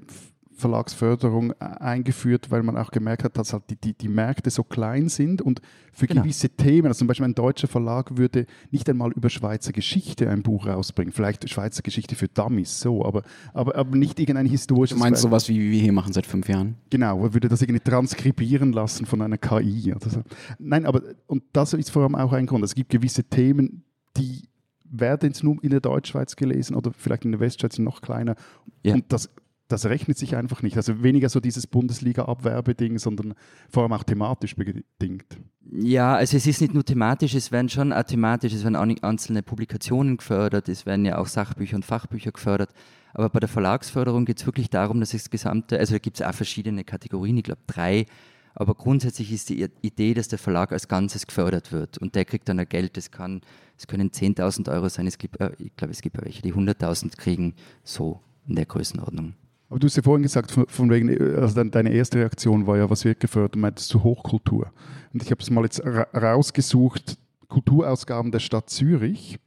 Verlagsförderung äh, eingeführt, weil man auch gemerkt hat, dass halt die, die, die Märkte so klein sind und für Genau. gewisse Themen, also zum Beispiel ein deutscher Verlag würde nicht einmal über Schweizer Geschichte ein Buch rausbringen, vielleicht Schweizer Geschichte für Dummies, so, aber, aber, aber nicht irgendein historisches Du meinst sowas, wie wir hier machen seit fünf Jahren? Genau, würde das irgendwie transkribieren lassen von einer KI. So. Nein, aber und das ist vor allem auch ein Grund. Es gibt gewisse Themen, die werden jetzt nur in der Deutschschweiz gelesen oder vielleicht in der Westschweiz noch kleiner. Ja. Und das, das rechnet sich einfach nicht. Also weniger so dieses Bundesliga-Abwerbeding, sondern vor allem auch thematisch bedingt. Ja, also es ist nicht nur thematisch, es werden schon auch thematisch, es werden einzelne Publikationen gefördert, es werden ja auch Sachbücher und Fachbücher gefördert. Aber bei der Verlagsförderung geht es wirklich darum, dass das gesamte, also da gibt es auch verschiedene Kategorien, ich glaube drei, aber grundsätzlich ist die Idee, dass der Verlag als Ganzes gefördert wird und der kriegt dann ein Geld, das kann, es können 10.000 Euro sein, es gibt, äh, ich glaube, es gibt welche, die 100.000 kriegen, so in der Größenordnung. Aber du hast ja vorhin gesagt, von, von wegen, also dein- deine erste Reaktion war ja, was wird gefördert? Du meintest zu Hochkultur. Und ich habe es mal jetzt ra rausgesucht, Kulturausgaben der Stadt Zürich,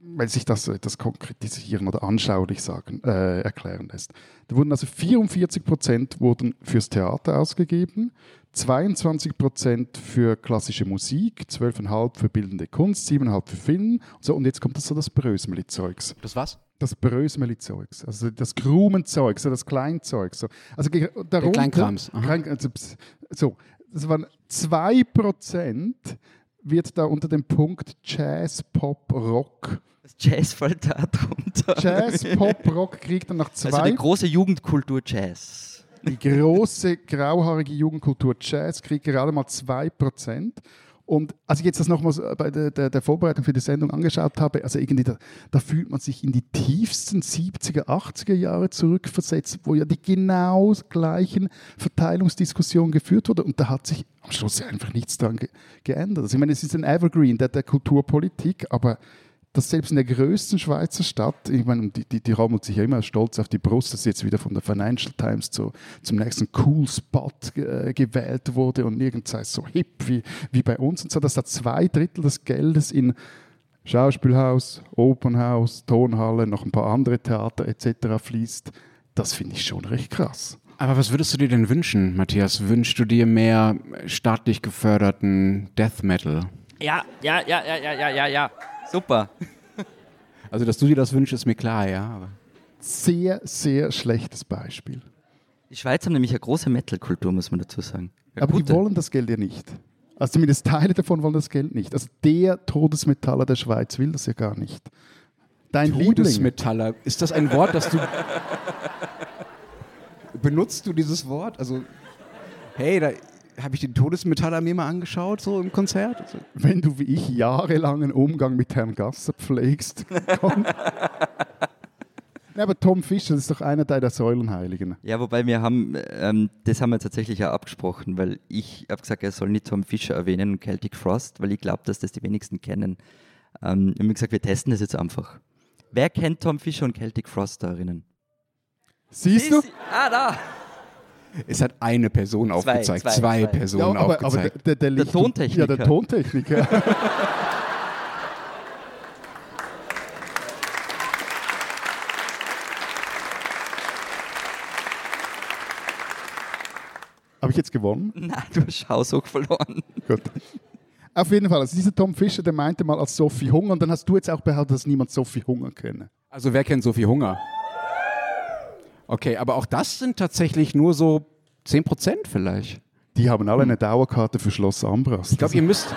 weil sich das etwas konkretisieren oder anschaulich sagen, äh, erklären lässt. Da wurden also 44 Prozent fürs Theater ausgegeben, 22 Prozent für klassische Musik, 12,5 für bildende Kunst, 7,5 für Film. So, und jetzt kommt das so das Brösmeli-Zeugs Das was? Das Brösmeli-Zeugs, also das Krumenzeug, so das Kleinzeug. So. Also darunter, Kleinkrams. Klein, also, so, das waren 2% wird da unter dem Punkt Jazz, Pop, Rock. Das Jazz fällt da drunter. Jazz, Pop, Rock kriegt dann nach Also zwei. die große Jugendkultur Jazz. die große grauhaarige Jugendkultur Jazz kriegt gerade mal 2%. Und als ich jetzt das nochmal bei der, der, der Vorbereitung für die Sendung angeschaut habe, also irgendwie da, da fühlt man sich in die tiefsten 70er, 80er Jahre zurückversetzt, wo ja die genau gleichen Verteilungsdiskussionen geführt wurde. Und da hat sich am Schluss einfach nichts dran ge geändert. Also ich meine, es ist ein Evergreen der, der Kulturpolitik, aber dass selbst in der größten Schweizer Stadt, ich meine, die, die, die rammelt sich ja immer stolz auf die Brust, dass sie jetzt wieder von der Financial Times zu, zum nächsten Cool Spot äh, gewählt wurde und nirgends sei es so hip wie, wie bei uns und so, dass da zwei Drittel des Geldes in Schauspielhaus, Opernhaus, Tonhalle, noch ein paar andere Theater etc. fließt, das finde ich schon recht krass. Aber was würdest du dir denn wünschen, Matthias? Wünschst du dir mehr staatlich geförderten Death Metal? Ja, ja, ja, ja, ja, ja, ja, ja. Super. Also, dass du dir das wünschst, ist mir klar, ja. Aber Sehr, sehr schlechtes Beispiel. Die Schweiz haben nämlich eine große Metal-Kultur, muss man dazu sagen. Eine Aber die gute. wollen das Geld ja nicht. Also zumindest Teile davon wollen das Geld nicht. Also der Todesmetaller der Schweiz will das ja gar nicht. Dein Liebling. Todesmetaller, ist das ein Wort, das du. Benutzt du dieses Wort? Also, hey, da habe ich den Todesmetaller mir mal angeschaut, so im Konzert. Also, Wenn du wie ich jahrelangen Umgang mit Herrn Gasser pflegst. komm. ja, aber Tom Fischer das ist doch einer deiner Säulenheiligen. Ja, wobei wir haben, ähm, das haben wir tatsächlich auch abgesprochen, weil ich habe gesagt, er soll nicht Tom Fischer erwähnen und Celtic Frost, weil ich glaube, dass das die wenigsten kennen. Ähm, wir haben gesagt, wir testen das jetzt einfach. Wer kennt Tom Fischer und Celtic Frost da drinnen? Siehst du? Ah, da! Es hat eine Person aufgezeigt, zwei, zwei, zwei. Personen Ja, aber, aber aufgezeigt. der, der, Der Licht- Tontechniker. Ja, der Tontechniker. Habe ich jetzt gewonnen? Nein, du hast Haushoch verloren. Gut. Auf jeden Fall, also dieser Tom Fischer, der meinte mal als Sophie Hunger, und dann hast du jetzt auch behauptet, dass niemand Sophie Hunger kenne. Also, wer kennt so viel Hunger? Okay, aber auch das sind tatsächlich nur so 10% vielleicht. Die haben alle eine Dauerkarte für Schloss Ambras. Ich glaube, ihr müsst.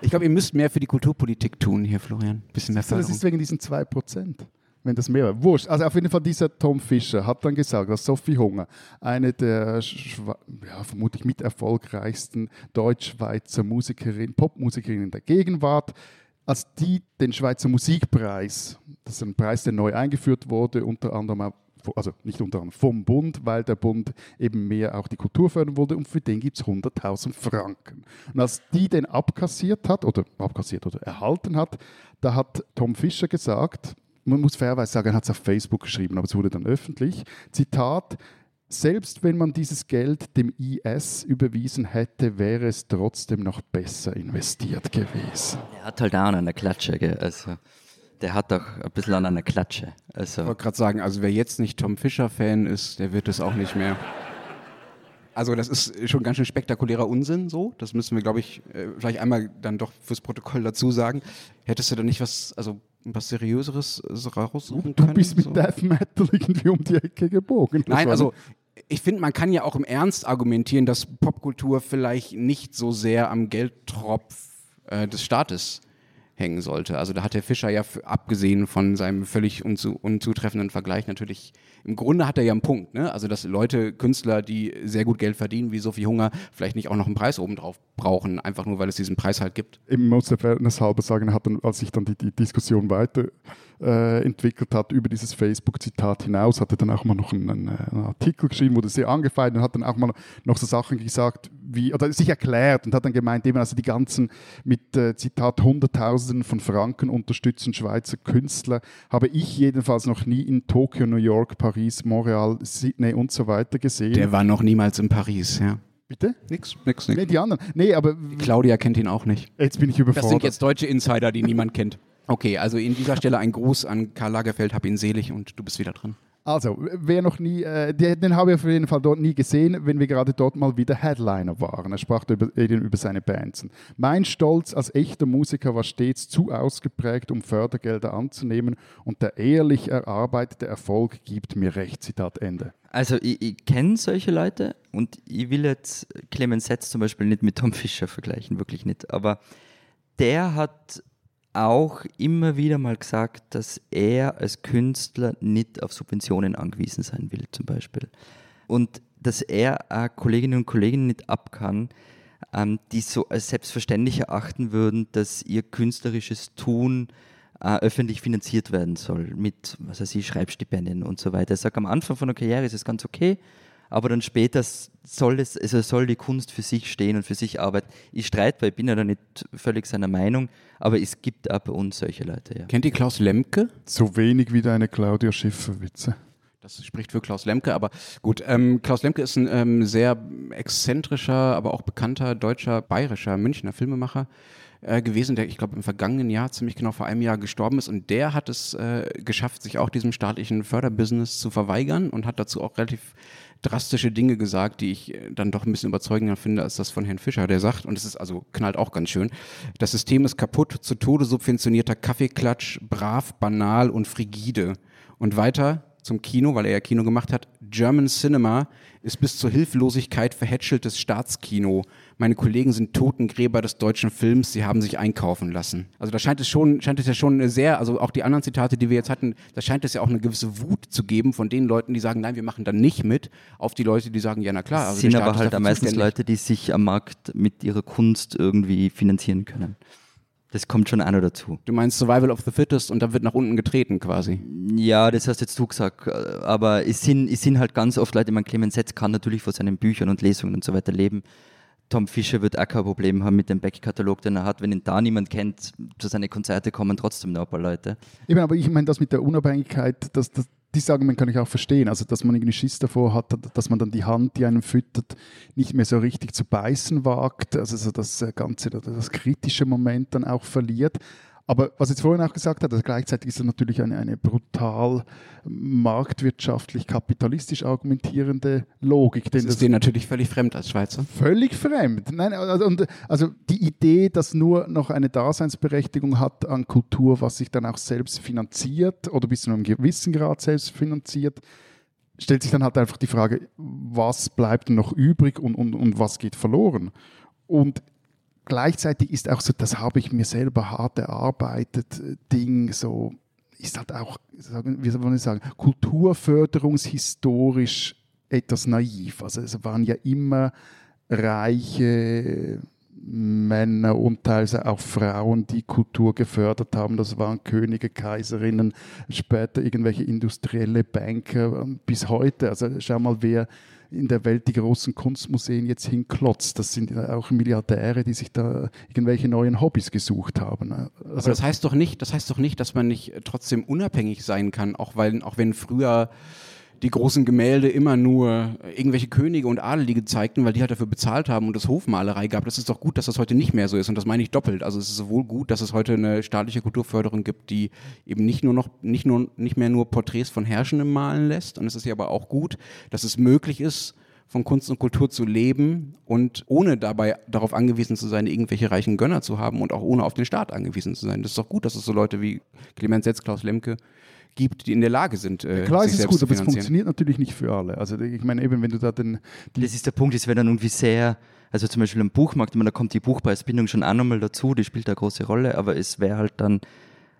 Ich glaube, ihr müsst mehr für die Kulturpolitik tun hier, Florian. Bisschen mehr das, ist wegen diesen 2%. Wenn das mehr wäre. Wurscht. Also auf jeden Fall dieser Tom Fischer hat dann gesagt, dass Sophie Hunger, eine der ja, vermutlich mit erfolgreichsten Deutsch-Schweizer Musikerin, Popmusikerinnen der Gegenwart, als die den Schweizer Musikpreis, das ist ein Preis, der neu eingeführt wurde, unter anderem auch also nicht unter anderem vom Bund, weil der Bund eben mehr auch die Kultur fördern wollte und für den gibt es 100.000 Franken. Und als die den abkassiert hat oder abkassiert oder erhalten hat, da hat Tom Fischer gesagt, man muss fairerweise sagen, er hat es auf Facebook geschrieben, aber es wurde dann öffentlich. Zitat, selbst wenn man dieses Geld dem IS überwiesen hätte, wäre es trotzdem noch besser investiert gewesen. Er hat halt auch an einer Klatsche, gell? also der hat doch ein bisschen an einer Klatsche. Also. Ich wollte gerade sagen, also wer jetzt nicht Tom Fischer-Fan ist, der wird es auch nicht mehr. Also das ist schon ganz schön spektakulärer Unsinn so. Das müssen wir, glaube ich, äh, vielleicht einmal dann doch fürs Protokoll dazu sagen. Hättest du da nicht was, also was Seriöseres raussuchen Du können? bist mit so? Death Metal irgendwie um die Ecke gebogen. Das Nein, also ich finde, man kann ja auch im Ernst argumentieren, dass Popkultur vielleicht nicht so sehr am Geldtropf äh, des Staates hängen sollte. Also da hat der Fischer ja abgesehen von seinem völlig unzu unzutreffenden Vergleich natürlich, im Grunde hat er ja einen Punkt. Ne? Also dass Leute, Künstler, die sehr gut Geld verdienen, wie Sophie Hunger, vielleicht nicht auch noch einen Preis obendrauf brauchen, einfach nur, weil es diesen Preis halt gibt. Eben muss der Fairness halber sagen, hat dann, als sich dann die, die Diskussion weiter äh, entwickelt hat über dieses Facebook-Zitat hinaus, hat er dann auch mal noch einen, einen, Artikel geschrieben, wurde sehr angefeindet und hat dann auch mal noch so Sachen gesagt, wie, oder sich erklärt und hat dann gemeint, eben also die ganzen mit äh, Zitat Hunderttausenden von Franken unterstützten Schweizer Künstler habe ich jedenfalls noch nie in Tokio, New York, Paris, Montreal, Sydney und so weiter gesehen. Der war noch niemals in Paris, ja. Bitte? Nix, nix, Nee, nix. die anderen. Nee, aber Claudia kennt ihn auch nicht. jetzt bin ich überfordert. Das sind jetzt deutsche Insider, die niemand kennt. Okay, also in dieser Stelle ein Gruß an Karl Lagerfeld, hab ihn selig und du bist wieder dran. Also, wer noch nie, äh, den, den habe ich auf jeden Fall dort nie gesehen, wenn wir gerade dort mal wieder Headliner waren. Er sprach über, eben über seine Bands. Mein Stolz als echter Musiker war stets zu ausgeprägt, um Fördergelder anzunehmen und der ehrlich erarbeitete Erfolg gibt mir recht. Zitat Ende. Also ich, ich kenne solche Leute und ich will jetzt Clemens Setz zum Beispiel nicht mit Tom Fischer vergleichen, wirklich nicht. Aber der hat auch immer wieder mal gesagt, dass er als Künstler nicht auf Subventionen angewiesen sein will, zum Beispiel. Und dass er auch Kolleginnen und Kollegen nicht ab kann, ähm, die so als selbstverständlich erachten würden, dass ihr künstlerisches Tun äh, öffentlich finanziert werden soll mit, was weiß ich, Schreibstipendien und so weiter. Er sagt, am Anfang von der Karriere ist es ganz okay, aber dann später soll es, also soll die Kunst für sich stehen und für sich arbeiten. Ich streite, weil ich bin ja da nicht völlig seiner Meinung, aber es gibt auch bei uns solche Leute, ja. Kennt ihr Klaus Lemke? So wenig wie deine Claudia Schiffer-Witze. Das spricht für Klaus Lemke, aber gut. Ähm, Klaus Lemke ist ein ähm, sehr exzentrischer, aber auch bekannter deutscher, bayerischer Münchner Filmemacher äh, gewesen, der, ich glaube, im vergangenen Jahr, ziemlich genau vor einem Jahr gestorben ist. Und der hat es äh, geschafft, sich auch diesem staatlichen Förderbusiness zu verweigern und hat dazu auch relativ drastische Dinge gesagt, die ich äh, dann doch ein bisschen überzeugender finde als das von Herrn Fischer, der sagt, und es ist also knallt auch ganz schön, das System ist kaputt, zu Tode subventionierter Kaffeeklatsch, brav, banal und frigide. Und weiter zum Kino, weil er ja Kino gemacht hat, German Cinema ist bis zur Hilflosigkeit verhätscheltes Staatskino. Meine Kollegen sind Totengräber des deutschen Films, sie haben sich einkaufen lassen. Also da scheint es schon, scheint es ja schon sehr, also auch die anderen Zitate, die wir jetzt hatten, da scheint es ja auch eine gewisse Wut zu geben von den Leuten, die sagen, nein, wir machen da nicht mit, auf die Leute, die sagen, ja na klar. Also sind aber halt am meistens zuständig. Leute, die sich am Markt mit ihrer Kunst irgendwie finanzieren können. Das kommt schon noch dazu. Du meinst Survival of the Fittest und da wird nach unten getreten quasi. Ja, das hast jetzt du gesagt. Aber es sind, es sind halt ganz oft Leute, ich meine, Clemens Setz kann natürlich von seinen Büchern und Lesungen und so weiter leben. Tom Fischer wird auch kein Problem haben mit dem Backkatalog, den er hat. Wenn ihn da niemand kennt, zu seinen Konzerte kommen trotzdem noch ein paar Leute. Eben, aber ich meine, das mit der Unabhängigkeit, das, das, dieses Argument kann ich auch verstehen. Also, dass man irgendwie Schiss davor hat, dass man dann die Hand, die einen füttert, nicht mehr so richtig zu beißen wagt. Also, so das Ganze, das kritische Moment dann auch verliert. Aber was jetzt vorhin auch gesagt hat, also gleichzeitig ist es natürlich eine, eine brutal marktwirtschaftlich, kapitalistisch argumentierende Logik. Das ist dir natürlich völlig fremd als Schweizer. Völlig fremd. Nein, also, also die Idee, dass nur noch eine Daseinsberechtigung hat an Kultur, was sich dann auch selbst finanziert oder bis zu einem gewissen Grad selbst finanziert, stellt sich dann halt einfach die Frage, was bleibt noch übrig und, und, und was geht verloren? Und gleichzeitig ist auch so, das habe ich mir selber hart erarbeitet, äh, Ding, so ist halt auch, wie soll ich sagen, kulturförderungshistorisch etwas naiv. Also es waren ja immer reiche Männer und teilweise auch Frauen, die Kultur gefördert haben. Das waren Könige, Kaiserinnen, später irgendwelche industrielle Banker bis heute. Also schau mal, wer in der Welt die großen Kunstmuseen jetzt hinklotzt. Das sind ja auch Milliardäre, die sich da irgendwelche neuen Hobbys gesucht haben. Also Aber das heißt doch nicht, das heißt doch nicht, dass man nicht trotzdem unabhängig sein kann, auch weil, auch wenn früher die großen Gemälde immer nur irgendwelche Könige und Adelige zeigten, weil die halt dafür bezahlt haben und es Hofmalerei gab. Das ist doch gut, dass das heute nicht mehr so ist und das meine ich doppelt. Also es ist sowohl gut, dass es heute eine staatliche Kulturförderung gibt, die eben nicht nur noch nicht nur nicht mehr nur Porträts von Herrschenden malen lässt und es ist ja aber auch gut, dass es möglich ist, von Kunst und Kultur zu leben und ohne dabei darauf angewiesen zu sein, irgendwelche reichen Gönner zu haben und auch ohne auf den Staat angewiesen zu sein. Das ist doch gut, dass es so Leute wie Clemens Setz, Klaus Lemke gibt, die in der Lage sind. Äh, Klar, es ist gut, aber es funktioniert natürlich nicht für alle. Also ich meine eben, wenn du da den... Das ist der Punkt, es wäre dann irgendwie sehr, also zum Beispiel am Buchmarkt, meine, da kommt die Buchpreisbindung schon auch nochmal dazu, die spielt eine große Rolle, aber es wäre halt dann,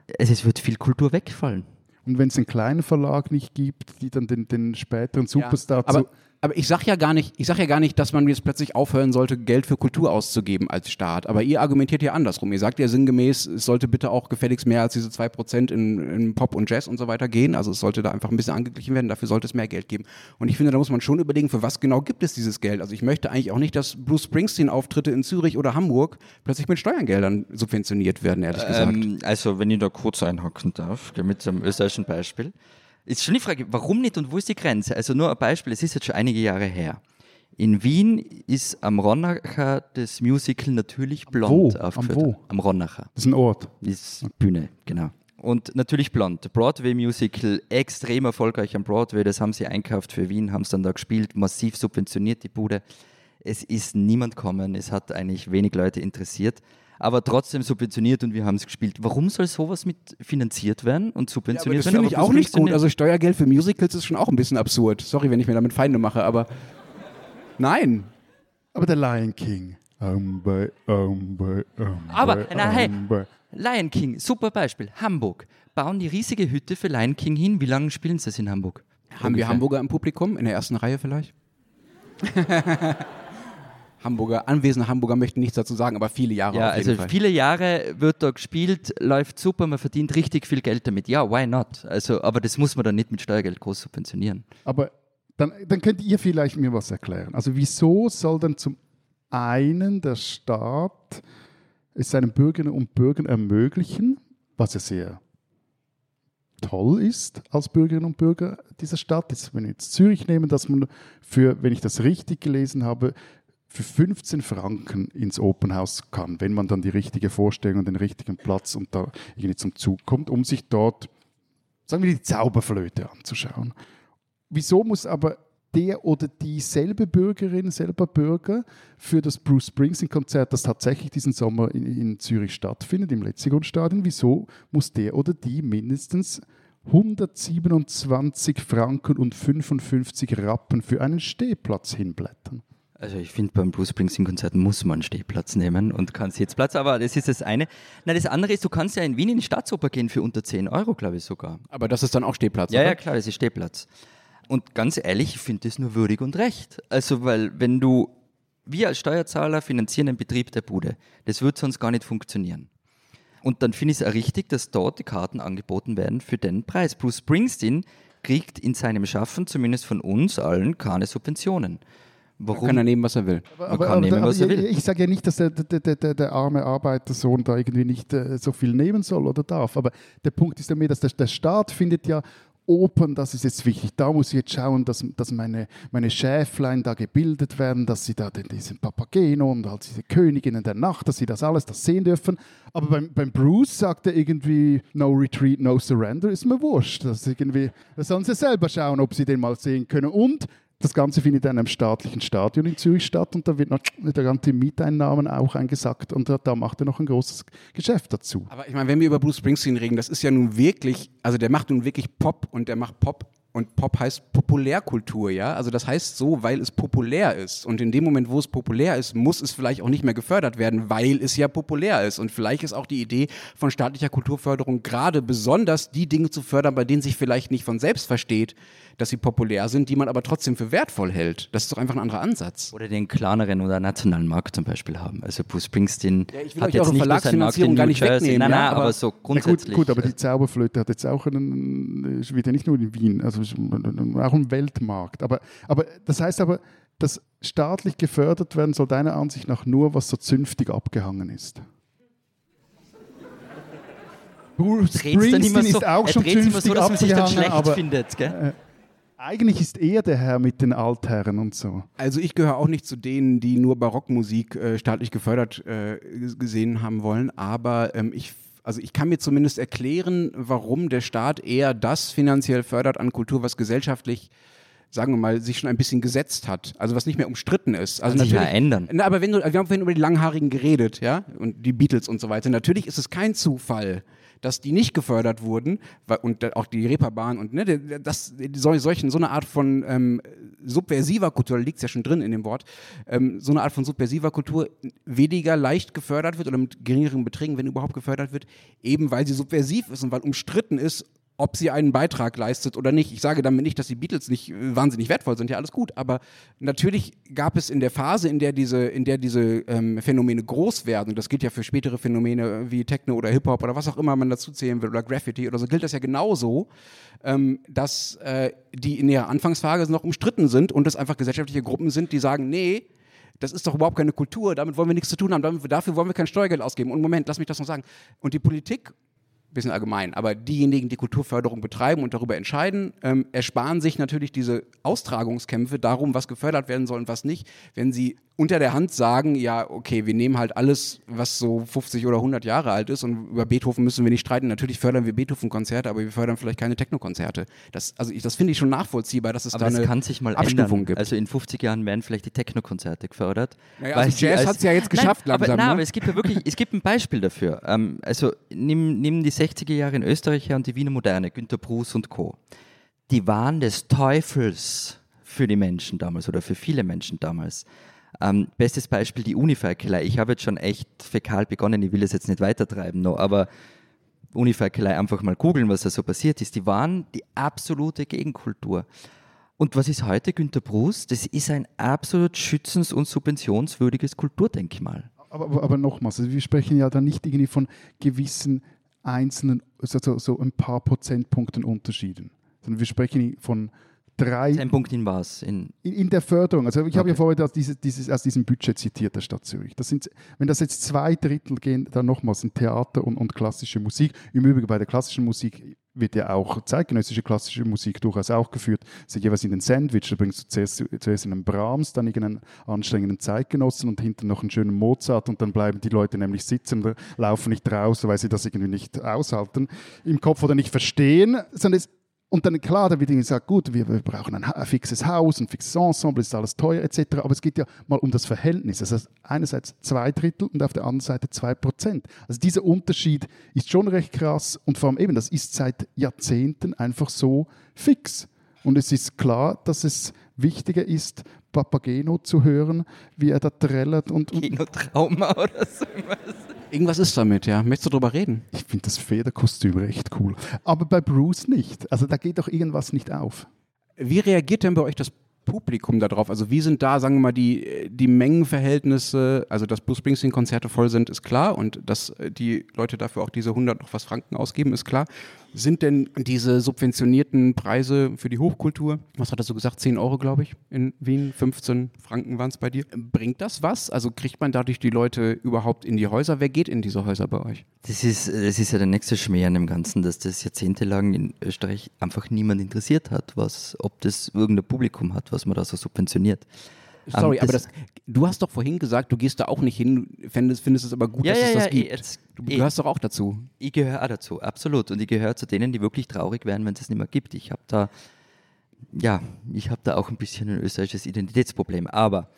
es, es wird viel Kultur wegfallen. Und wenn es einen kleinen Verlag nicht gibt, die dann den, den späteren Superstar ja, aber, aber ich sage ja gar nicht, ich sage ja gar nicht, dass man jetzt plötzlich aufhören sollte, Geld für Kultur auszugeben als Staat. Aber ihr argumentiert ja andersrum. Ihr sagt ja sinngemäß, es sollte bitte auch gefälligst mehr als diese 2% in, in Pop und Jazz und so weiter gehen. Also es sollte da einfach ein bisschen angeglichen werden, dafür sollte es mehr Geld geben. Und ich finde, da muss man schon überlegen, für was genau gibt es dieses Geld. Also ich möchte eigentlich auch nicht, dass Bruce Springsteen-Auftritte in Zürich oder Hamburg plötzlich mit Steuergeldern subventioniert werden, ehrlich gesagt. Ähm, also wenn ich da kurz einhaken darf, mit einem österreichischen Beispiel. Ist schon die Frage, warum nicht und wo ist die Grenze? Also nur ein Beispiel, es ist jetzt schon einige Jahre her. In Wien ist am Ronnacher das Musical natürlich blond wo? aufgeführt. Am, wo? am Ronnacher. Das ist ein Ort. Das ist Bühne, genau. Und natürlich blond. Broadway-Musical, extrem erfolgreich am Broadway. Das haben sie einkauft für Wien, haben es dann da gespielt, massiv subventioniert die Bude. Es ist niemand gekommen, es hat eigentlich wenig Leute interessiert aber trotzdem subventioniert und wir haben es gespielt. Warum soll sowas mit finanziert werden und subventioniert ja, das werden? Das finde ich auch nicht gut. Also Steuergeld für Musicals ist schon auch ein bisschen absurd. Sorry, wenn ich mir damit Feinde mache, aber nein. Aber der Lion King. Umbe, umbe, umbe, aber, na, hey, Lion King, super Beispiel. Hamburg. Bauen die riesige Hütte für Lion King hin. Wie lange spielen sie es in Hamburg? Haben Ungefähr? wir Hamburger im Publikum? In der ersten Reihe vielleicht? Hamburger, anwesende Hamburger möchten nichts dazu sagen, aber viele Jahre. Ja, also Fall. viele Jahre wird da gespielt, läuft super, man verdient richtig viel Geld damit. Ja, why not? Also, aber das muss man dann nicht mit Steuergeld groß subventionieren. Aber dann, dann könnt ihr vielleicht mir was erklären. Also wieso soll dann zum einen der Staat es seinen Bürgerinnen und Bürgern ermöglichen, was ja sehr toll ist als Bürgerinnen und Bürger dieser Stadt, jetzt, wenn wir jetzt Zürich nehmen, dass man für, wenn ich das richtig gelesen habe, für 15 Franken ins Open House kann, wenn man dann die richtige Vorstellung und den richtigen Platz und da irgendwie zum Zug kommt, um sich dort, sagen wir, die Zauberflöte anzuschauen. Wieso muss aber der oder dieselbe Bürgerin, selber Bürger für das Bruce Springsteen-Konzert, das tatsächlich diesen Sommer in, in Zürich stattfindet, im Letzigon-Stadion, wieso muss der oder die mindestens 127 Franken und 55 Rappen für einen Stehplatz hinblättern? Also ich finde, beim Bruce Springsteen-Konzert muss man Stehplatz nehmen und kann Sitzplatz, aber das ist das eine. Na, das andere ist, du kannst ja in Wien in die Staatsoper gehen für unter 10 Euro, glaube ich sogar. Aber das ist dann auch Stehplatz, Ja, oder? ja, klar, das ist Stehplatz. Und ganz ehrlich, ich finde das nur würdig und recht. Also, weil wenn du, wir als Steuerzahler finanzieren den Betrieb der Bude, das wird sonst gar nicht funktionieren. Und dann finde ich es auch richtig, dass dort die Karten angeboten werden für den Preis. Bruce Springsteen kriegt in seinem Schaffen, zumindest von uns allen, keine Subventionen. Warum? Man kann er nehmen, was er will. Aber, aber, aber, nehmen, was er will. Ich, ich sage ja nicht, dass der, der, der, der, arme Arbeitersohn da irgendwie nicht äh, so viel nehmen soll oder darf. Aber der Punkt ist ja mehr, dass der, der Staat findet ja Opern, das ist jetzt wichtig. Da muss ich jetzt schauen, dass, dass meine, meine Schäflein da gebildet werden, dass sie da den, diesen Papageno und halt diese Königinnen der Nacht, dass sie das alles das sehen dürfen. Aber beim, beim Bruce sagt er irgendwie, no retreat, no surrender, ist mir wurscht. Das irgendwie, da sollen sie selber schauen, ob sie den mal sehen können. Und das Ganze findet in einem staatlichen Stadion in Zürich statt und da wird noch der ganze Mieteinnahmen auch eingesackt und da macht er noch ein großes Geschäft dazu. Aber ich meine, wenn wir über Bruce Springsteen reden, das ist ja nun wirklich, also der macht nun wirklich Pop und der macht Pop und Pop heißt Populärkultur, ja. Also das heißt so, weil es populär ist. Und in dem Moment, wo es populär ist, muss es vielleicht auch nicht mehr gefördert werden, weil es ja populär ist. Und vielleicht ist auch die Idee von staatlicher Kulturförderung gerade besonders die Dinge zu fördern, bei denen sich vielleicht nicht von selbst versteht, dass sie populär sind, die man aber trotzdem für wertvoll hält. Das ist doch einfach ein anderer Ansatz. Oder den kleineren oder nationalen Markt zum Beispiel haben. Also Bruce Springsteen ja, ich will hat jetzt nicht Verlagsfinanzierung gar nicht wegnehmen. Nein, nein, ja, aber, aber, so grundsätzlich. Ja, gut, gut, aber die Zauberflöte hat jetzt auch einen, wieder nicht nur in Wien, also auch ein Weltmarkt. Aber, aber das heißt aber, dass staatlich gefördert werden soll deiner Ansicht nach nur, was so zünftig abgehangen ist. Bruce Springsteen ist auch schon zünftig so, dass man sich dann schlecht aber, findet. Gell? Eigentlich ist er der Herr mit den Altherren und so. Also ich gehöre auch nicht zu denen, die nur Barockmusik äh, staatlich gefördert äh, gesehen haben wollen, aber ähm, ich also ich kann mir zumindest erklären, warum der Staat eher das finanziell fördert an Kultur, was gesellschaftlich sagen wir mal, sich schon ein bisschen gesetzt hat, also was nicht mehr umstritten ist. Also Kann sich ja ändern. Na, aber wenn du, wir haben vorhin über die Langhaarigen geredet, ja, und die Beatles und so weiter. Natürlich ist es kein Zufall, dass die nicht gefördert wurden und auch die Reeperbahn und ne, das, solchen, so eine Art von ähm, subversiver Kultur, da liegt es ja schon drin in dem Wort, ähm, so eine Art von subversiver Kultur weniger leicht gefördert wird oder mit geringeren Beträgen, wenn überhaupt gefördert wird, eben weil sie subversiv ist und weil umstritten ist, ob sie einen Beitrag leistet oder nicht. Ich sage damit nicht, dass die Beatles nicht äh, wahnsinnig wertvoll sind, ja alles gut, aber natürlich gab es in der Phase, in der diese, in der diese ähm, Phänomene groß werden, das gilt ja für spätere Phänomene wie Techno oder Hip-Hop oder was auch immer man dazu zählen will oder Graffiti oder so, gilt das ja genauso, ähm, dass äh, die in ihrer Anfangsphase noch umstritten sind und es einfach gesellschaftliche Gruppen sind, die sagen, nee, das ist doch überhaupt keine Kultur, damit wollen wir nichts zu tun haben, damit, dafür wollen wir kein Steuergeld ausgeben. Und Moment, lass mich das noch sagen. Und die Politik bisschen allgemein, aber diejenigen, die Kulturförderung betreiben und darüber entscheiden, ähm, ersparen sich natürlich diese Austragungskämpfe darum, was gefördert werden soll und was nicht, wenn sie unter der Hand sagen, ja, okay, wir nehmen halt alles, was so 50 oder 100 Jahre alt ist und über Beethoven müssen wir nicht streiten. Natürlich fördern wir Beethoven-Konzerte, aber wir fördern vielleicht keine Techno-Konzerte. Das, also ich, das finde ich schon nachvollziehbar, dass es aber da eine kann sich mal Abstufung gibt. Also in 50 Jahren werden vielleicht die Techno-Konzerte gefördert. Naja, also Jazz hat es ja jetzt geschafft nein, langsam. Aber, nein, ne? aber es gibt ja wirklich, es gibt ein Beispiel dafür. Ähm, also nimm, nimm die 60er Jahre in Österreich her und die Wiener Moderne, Günter Bruce und Co. Die waren des Teufels für die Menschen damals oder für viele Menschen damals. Ähm, bestes Beispiel die Uniferkelei. Ich habe jetzt schon echt fäkal begonnen, ich will es jetzt nicht weitertreiben, noch, aber Uniferkelei einfach mal googeln, was da so passiert ist. Die waren die absolute Gegenkultur. Und was ist heute Günter Bruce? Das ist ein absolut schützens- und subventionswürdiges Kulturdenkmal. Aber, aber, aber nochmals, also wir sprechen ja da nicht irgendwie von gewissen einzelnen, so, so ein paar Prozentpunkten Unterschieden, sondern wir sprechen von drei. Ein Punkt in was? In, in, in der Förderung. Also ich okay. habe ja vorher das, dieses, dieses, aus diesem Budget zitiert der Stadt Zürich. Das sind, wenn das jetzt zwei Drittel gehen, dann nochmals in Theater und, und klassische Musik. Im Übrigen bei der klassischen Musik wird ja auch zeitgenössische klassische Musik durchaus auch geführt. Sie jeweils in den Sandwich, da bringst du zuerst, zuerst in einen Brahms, dann irgendeinen anstrengenden Zeitgenossen und hinten noch einen schönen Mozart und dann bleiben die Leute nämlich sitzen, laufen nicht raus, weil sie das irgendwie nicht aushalten im Kopf oder nicht verstehen, sondern es und dann klar, da wird gesagt, gut, wir, wir brauchen ein, ein, fixes Haus, ein fixes Ensemble, ist alles teuer etc. Aber es geht ja mal um das Verhältnis. Das heißt, einerseits zwei Drittel und auf der anderen Seite zwei Prozent. Also dieser Unterschied ist schon recht krass und vor allem eben, das ist seit Jahrzehnten einfach so fix. Und es ist klar, dass es wichtiger ist, Papageno zu hören, wie er da trällert und... und Kinotrauma oder so. Irgendwas ist damit, ja. Möchtest du darüber reden? Ich finde das Federkostüm recht cool. Aber bei Bruce nicht. Also da geht doch irgendwas nicht auf. Wie reagiert denn bei euch das Publikum darauf? Also wie sind da, sagen wir mal, die, die Mengenverhältnisse, also dass Bruce Springsteen-Konzerte voll sind, ist klar und dass die Leute dafür auch diese 100 noch was Franken ausgeben, ist klar. Sind denn diese subventionierten Preise für die Hochkultur, was hat er so gesagt, 10 Euro, glaube ich, in Wien, 15 Franken waren es bei dir, bringt das was? Also kriegt man dadurch die Leute überhaupt in die Häuser? Wer geht in diese Häuser bei euch? Das ist, das ist ja der nächste Schmäh an dem Ganzen, dass das jahrzehntelang in Österreich einfach niemand interessiert hat, was, ob das irgendein Publikum hat, was man da so subventioniert. Sorry, um, aber das, du hast doch vorhin gesagt, du gehst da auch nicht hin, findest, findest es aber gut, ja, dass ja, es das ja, gibt. Jetzt, du gehörst doch auch dazu. Ich gehöre auch dazu, absolut. Und ich gehöre zu denen, die wirklich traurig werden, wenn es es nicht mehr gibt. Ich habe da, ja, ich habe da auch ein bisschen ein österreichisches Identitätsproblem. Aber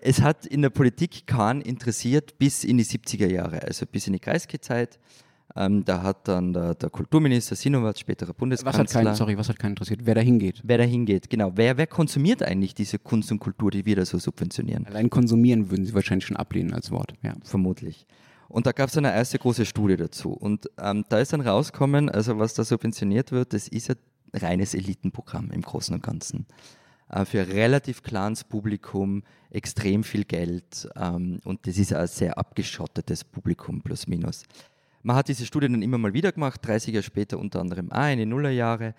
es hat in der Politik keinen interessiert bis in die 70er Jahre, also bis in die Kreisky-Zeit. Ähm, da hat dann der, der Kulturminister Sinowatz, späterer Bundeskanzler. Was hat keinen, sorry, was hat keinen interessiert? Wer da hingeht? Wer da hingeht, genau. Wer, wer konsumiert eigentlich diese Kunst und Kultur, die wir da so subventionieren? Allein konsumieren würden Sie wahrscheinlich schon ablehnen als Wort, ja. Vermutlich. Und da gab es eine erste große Studie dazu. Und ähm, da ist dann rausgekommen, also was da subventioniert wird, das ist ein reines Elitenprogramm im Großen und Ganzen. Äh, für relativ kleines Publikum, extrem viel Geld ähm, und das ist ein sehr abgeschottetes Publikum, plus minus. Man hat diese Studie dann immer mal wieder gemacht, 30 Jahre später unter anderem auch in die Nullerjahre.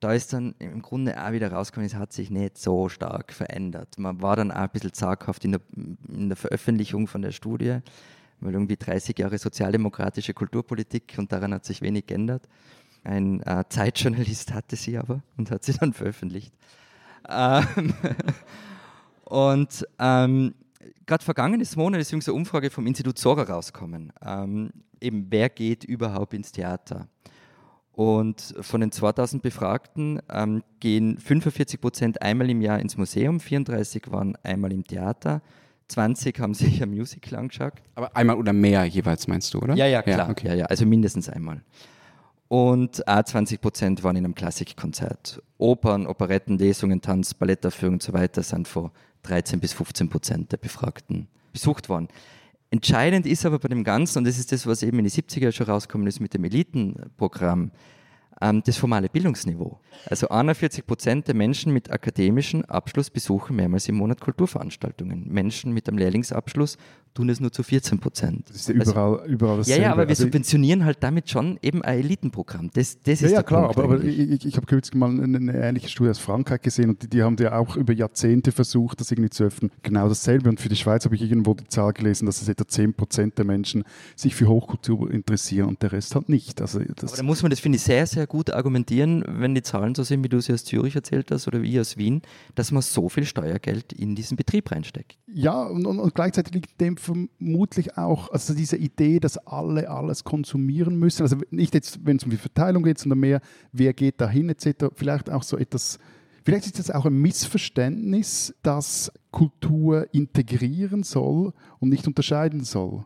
da ist dann im Grunde auch wieder rausgekommen, es hat sich nicht so stark verändert. Man war dann auch ein bisschen zaghaft in der, in der Veröffentlichung von der Studie, weil irgendwie 30 Jahre sozialdemokratische Kulturpolitik und daran hat sich wenig geändert. Ein äh, Zeitjournalist hatte sie aber und hat sie dann veröffentlicht. Ähm und ähm, gerade vergangenes Monat ist eine Umfrage vom Institut Sora rausgekommen. Ähm, eben, wer geht überhaupt ins Theater? Und von den 2000 Befragten ähm, gehen 45 Prozent einmal im Jahr ins Museum, 34 waren einmal im Theater, 20 haben sich ein Musical angeschaut. Aber einmal oder mehr jeweils meinst du, oder? Ja, ja, klar. Ja, okay. ja, ja, also mindestens einmal. Und auch 20 Prozent waren in einem Klassikkonzert. Opern, Operetten, Lesungen, Tanz, Ballettaufführungen und so weiter sind vor 13 bis 15 Prozent der Befragten besucht worden. Entscheidend ist aber bei dem Ganzen, und das ist das, was eben in die 70er schon rausgekommen ist mit dem Elitenprogramm, ähm, das formale Bildungsniveau. Also 41 Prozent der Menschen mit akademischem Abschluss besuchen mehrmals im Monat Kulturveranstaltungen. Menschen mit einem Lehrlingsabschluss tun es nur zu 14 Prozent. Das ist ja überall, also, überall dasselbe. Ja, ja, aber wir also subventionieren halt damit schon eben ein Elitenprogramm. Das, das ja, ist ja, klar, Punkt aber, aber, ich, ich habe kürzlich mal eine, eine, ähnliche Studie aus Frankreich gesehen und die, die haben ja auch über Jahrzehnte versucht, das irgendwie zu öffnen. Genau dasselbe. Und für die Schweiz habe ich irgendwo die Zahl gelesen, dass es etwa 10 Prozent der Menschen sich für Hochkultur interessieren und der Rest halt nicht. Also das aber da muss man das, finde ich, sehr, sehr gut argumentieren, wenn die Zahlen so sind, wie du sie aus Zürich erzählt hast oder wie aus Wien, dass man so viel Steuergeld in diesen Betrieb reinsteckt. Ja, und, und, und gleichzeitig liegt dem vermutlich auch also diese Idee, dass alle alles konsumieren müssen. Also nicht jetzt, wenn es um die Verteilung geht, sondern mehr, wer geht dahin etc. Vielleicht auch so etwas. Vielleicht ist das auch ein Missverständnis, dass Kultur integrieren soll und nicht unterscheiden soll.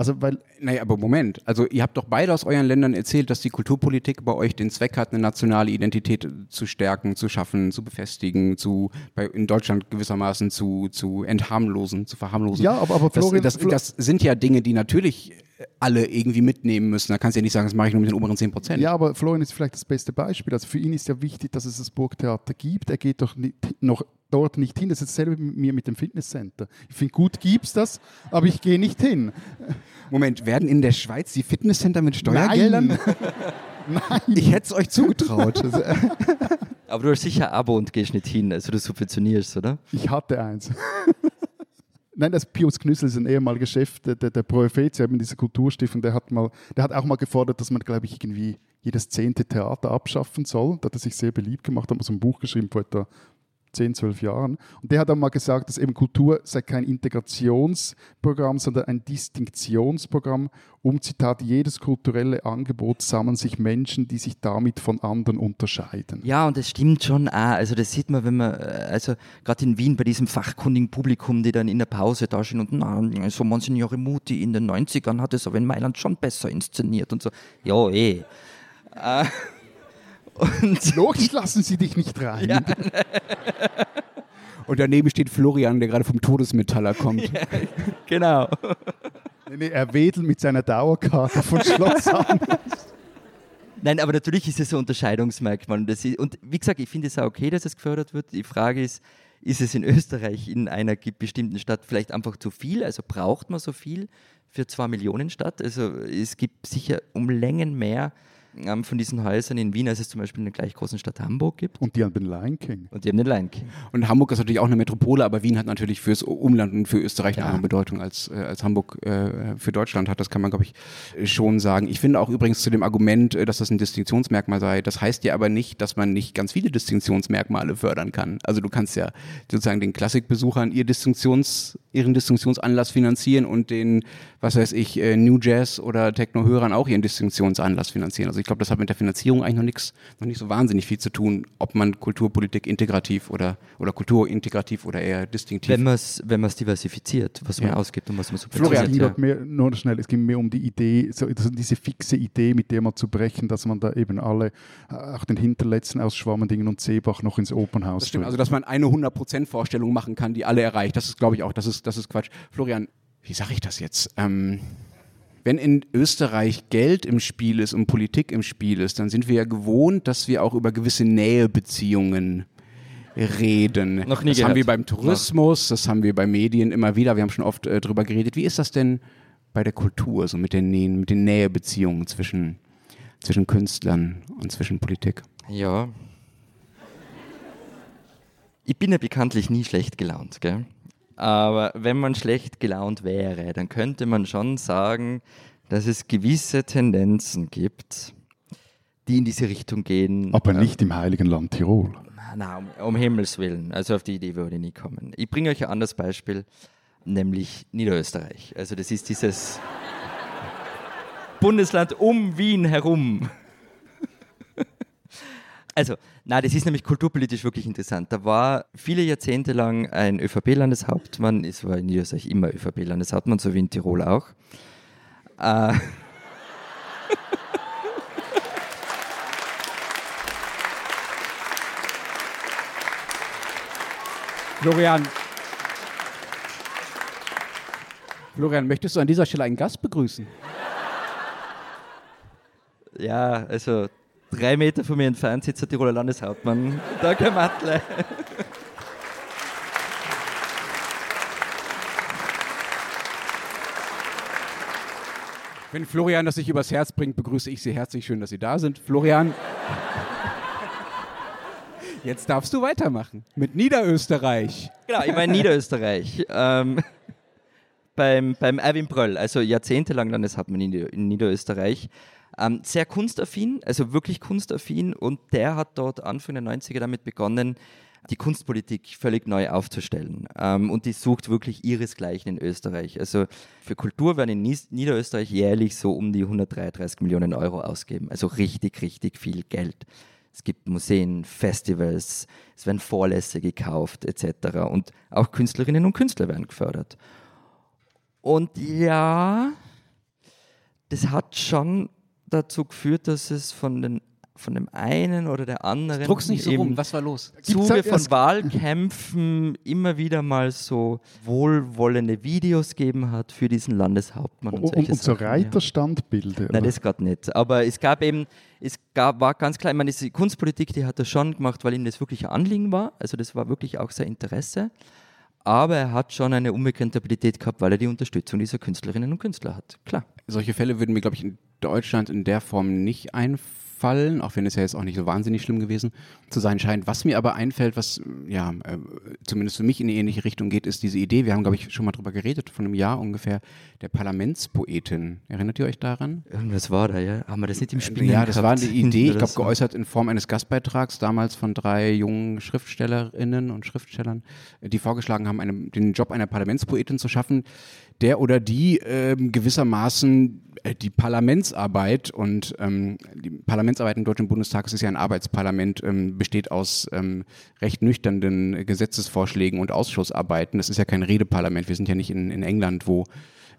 Also, weil, naja, aber Moment. Also, ihr habt doch beide aus euren Ländern erzählt, dass die Kulturpolitik bei euch den Zweck hat, eine nationale Identität zu stärken, zu schaffen, zu befestigen, zu, bei, in Deutschland gewissermaßen zu, zu entharmlosen, zu verharmlosen. Ja, aber, aber Florian, das, das, das sind ja Dinge, die natürlich alle irgendwie mitnehmen müssen. Da kannst du ja nicht sagen, das mache ich nur mit den oberen 10 Prozent. Ja, aber Florian ist vielleicht das beste Beispiel. Also für ihn ist ja wichtig, dass es das Burgtheater gibt. Er geht doch nicht, noch dort nicht hin. Das ist dasselbe mit mir mit dem Fitnesscenter. Ich finde, gut gibt es das, aber ich gehe nicht hin. Moment, werden in der Schweiz die Fitnesscenter mit Steuergeldern? Nein. Nein. Ich hätte es euch zugetraut. aber du hast sicher ein Abo und gehst nicht hin, also du subventionierst, oder? Ich hatte eins. Nein, das Pius Knüssel ist ein ehemaliger Chef der, der, der Pro Helvetia, eben dieser Kulturstiftung, der hat, mal, der hat auch mal gefordert, dass man, glaube ich, irgendwie jedes zehnte Theater abschaffen soll. Da hat er sich sehr beliebt gemacht, hat mal so ein Buch geschrieben vor etwa 10, 12 Jahren. Und der hat dann mal gesagt, dass eben Kultur sei kein Integrationsprogramm, sondern ein Distinktionsprogramm. Um Zitat, jedes kulturelle Angebot sammeln sich Menschen, die sich damit von anderen unterscheiden. Ja, und das stimmt schon auch. Also das sieht man, wenn man, äh, also gerade in Wien bei diesem fachkundigen Publikum, die dann in der Pause da stehen und na, so Monsignore Muti in den 90ern hat es aber in Mailand schon besser inszeniert und so. Ja, eh. Äh, und Logisch lassen sie dich nicht rein. Ja. Und daneben steht Florian, der gerade vom Todesmetaller kommt. Ja, genau. Nee, er wedelt mit seiner Dauerkarte von Schloss Nein, aber natürlich ist es ein Unterscheidungsmerkmal. Und, ist, und wie gesagt, ich finde es auch okay, dass es gefördert wird. Die Frage ist, ist es in Österreich in einer bestimmten Stadt vielleicht einfach zu viel? Also braucht man so viel für zwei Millionen Stadt? Also es gibt sicher um Längen mehr ähm, von diesen Häusern in Wien, als es zum Beispiel in der gleich großen Stadt Hamburg gibt. Und die haben den Lion King. Und die haben den Lion King. Und Hamburg ist natürlich auch eine Metropole, aber Wien hat natürlich fürs Umland und für Österreich ja. eine andere Bedeutung als, äh, als Hamburg äh, für Deutschland hat. Das kann man, glaube ich, schon sagen. Ich finde auch übrigens zu dem Argument, äh, dass das ein Distinktionsmerkmal sei, das heißt ja aber nicht, dass man nicht ganz viele Distinktionsmerkmale fördern kann. Also du kannst ja sozusagen den Klassikbesuchern ihr Distinktions, ihren Distinktionsanlass finanzieren und den, was weiß ich, äh, New Jazz oder Techno-Hörern auch ihren Distinktionsanlass finanzieren. Also ich glaube, das hat mit der Finanzierung eigentlich noch nichts, noch nicht so wahnsinnig viel zu tun, ob man Kulturpolitik integrativ oder, oder Kulturintegrativ oder eher distinktiv. Wenn man es wenn diversifiziert, was man ausgibt und was man subventioniert. Florian, ja. mehr, nur schnell, es ging mehr um die Idee, so, diese fixe Idee, mit der mal zu brechen, dass man da eben alle, äh, auch den Hinterletzten aus Schwammendingen und Seebach noch ins Opernhaus Das stimmt, also dass man eine 100%-Vorstellung machen kann, die alle erreicht, das ist glaube ich auch, das ist, das ist Quatsch. Florian, wie sage ich das jetzt? Ähm, wenn in Österreich Geld im Spiel ist und Politik im Spiel ist, dann sind wir ja gewohnt, dass wir auch über gewisse Nähebeziehungen reden. Noch nie das gehört. haben wir beim Tourismus, das haben wir bei Medien immer wieder. Wir haben schon oft äh, drüber geredet. Wie ist das denn bei der Kultur, so mit den, mit den Nähebeziehungen zwischen, zwischen Künstlern und zwischen Politik? Ja, Ich bin ja bekanntlich nie schlecht gelaunt, gell? Aber wenn man schlecht gelaunt wäre, dann könnte man schon sagen, dass es gewisse Tendenzen gibt, die in diese Richtung gehen. Aber nicht im heiligen Land Tirol. Na, um, um Himmels Willen. Also auf die Idee würde ich nie kommen. Ich bringe euch ein anderes Beispiel, nämlich Niederösterreich. Also das ist dieses Bundesland um Wien herum. Also, na, das ist nämlich kulturpolitisch wirklich interessant. Da war viele Jahrzehnte lang ein ÖVP-Landeshauptmann, es war in Niederösterreich immer ÖVP-Landeshauptmann, so wie in Tirol auch. Äh, Florian. Florian, möchtest du an dieser Stelle einen Gast begrüßen? ja, also drei Meter von mir entfernt sitzt der Tiroler Landeshauptmann, Dr. Matle. Wenn Florian das sich übers Herz bringt, begrüße ich Sie herzlich. Schön, dass Sie da sind. Florian, jetzt darfst du weitermachen mit Niederösterreich. Genau, ich in Niederösterreich. Ähm, beim, beim Erwin Bröll, also jahrzehntelang Landeshauptmann in Niederösterreich. Ähm, sehr kunstaffin, also wirklich kunstaffin und der hat dort Anfang der 90er damit begonnen, die Kunstpolitik völlig neu aufzustellen. Ähm, und die sucht wirklich ihresgleichen in Österreich. Also für Kultur werden in Niederösterreich jährlich so um die 133 Millionen Euro ausgeben. Also richtig, richtig viel Geld. Es gibt Museen, Festivals, es werden Vorlässe gekauft etc. Und auch Künstlerinnen und Künstler werden gefördert. Und ja, das hat schon dazu geführt, dass es von, den, von dem einen oder der anderen Druck's nicht so im rum. Was war los? Zuge von Wahlkämpfen immer wieder mal so wohlwollende Videos gegeben hat für diesen Landeshauptmann und, Und, und so Sachen, ja. Reiterstandbilder. Nein, das gerade nicht. Aber es gab eben, es gab, war ganz klar, ich meine, diese Kunstpolitik, die hat er schon gemacht, weil ihm das wirklich ein Anliegen war. Also das war wirklich auch sein Interesse. Aber er hat schon eine unbegrenzte Abilität gehabt, weil er die Unterstützung dieser Künstlerinnen und Künstler hat. Klar. Solche Fälle würden mir, glaube ich, in Deutschland in der Form nicht einfallen, auch wenn es ja jetzt auch nicht so wahnsinnig schlimm gewesen zu sein scheint. Was mir aber einfällt, was ja äh, zumindest für mich in eine ähnliche Richtung geht, ist diese Idee, wir haben, glaube ich, schon mal drüber geredet, von einem Jahr ungefähr, der Parlamentspoetin. Erinnert ihr euch daran? Irgendwas war da, ja. Haben wir das nicht im Spiel? Ja, das war eine Idee, ich glaube, geäußert in Form eines Gastbeitrags, damals von drei jungen Schriftstellerinnen und Schriftstellern, die vorgeschlagen haben, eine, den Job einer Parlamentspoetin zu schaffen, der oder die ähm, gewissermaßen äh, die Parlamentsarbeit und ähm, die Parlamentsarbeit im Deutschen Bundestag, es ist ja ein Arbeitsparlament, ähm, besteht aus ähm, recht nüchternen Gesetzesvorschlägen und Ausschussarbeiten. Das ist ja kein Redeparlament. Wir sind ja nicht in, in England, wo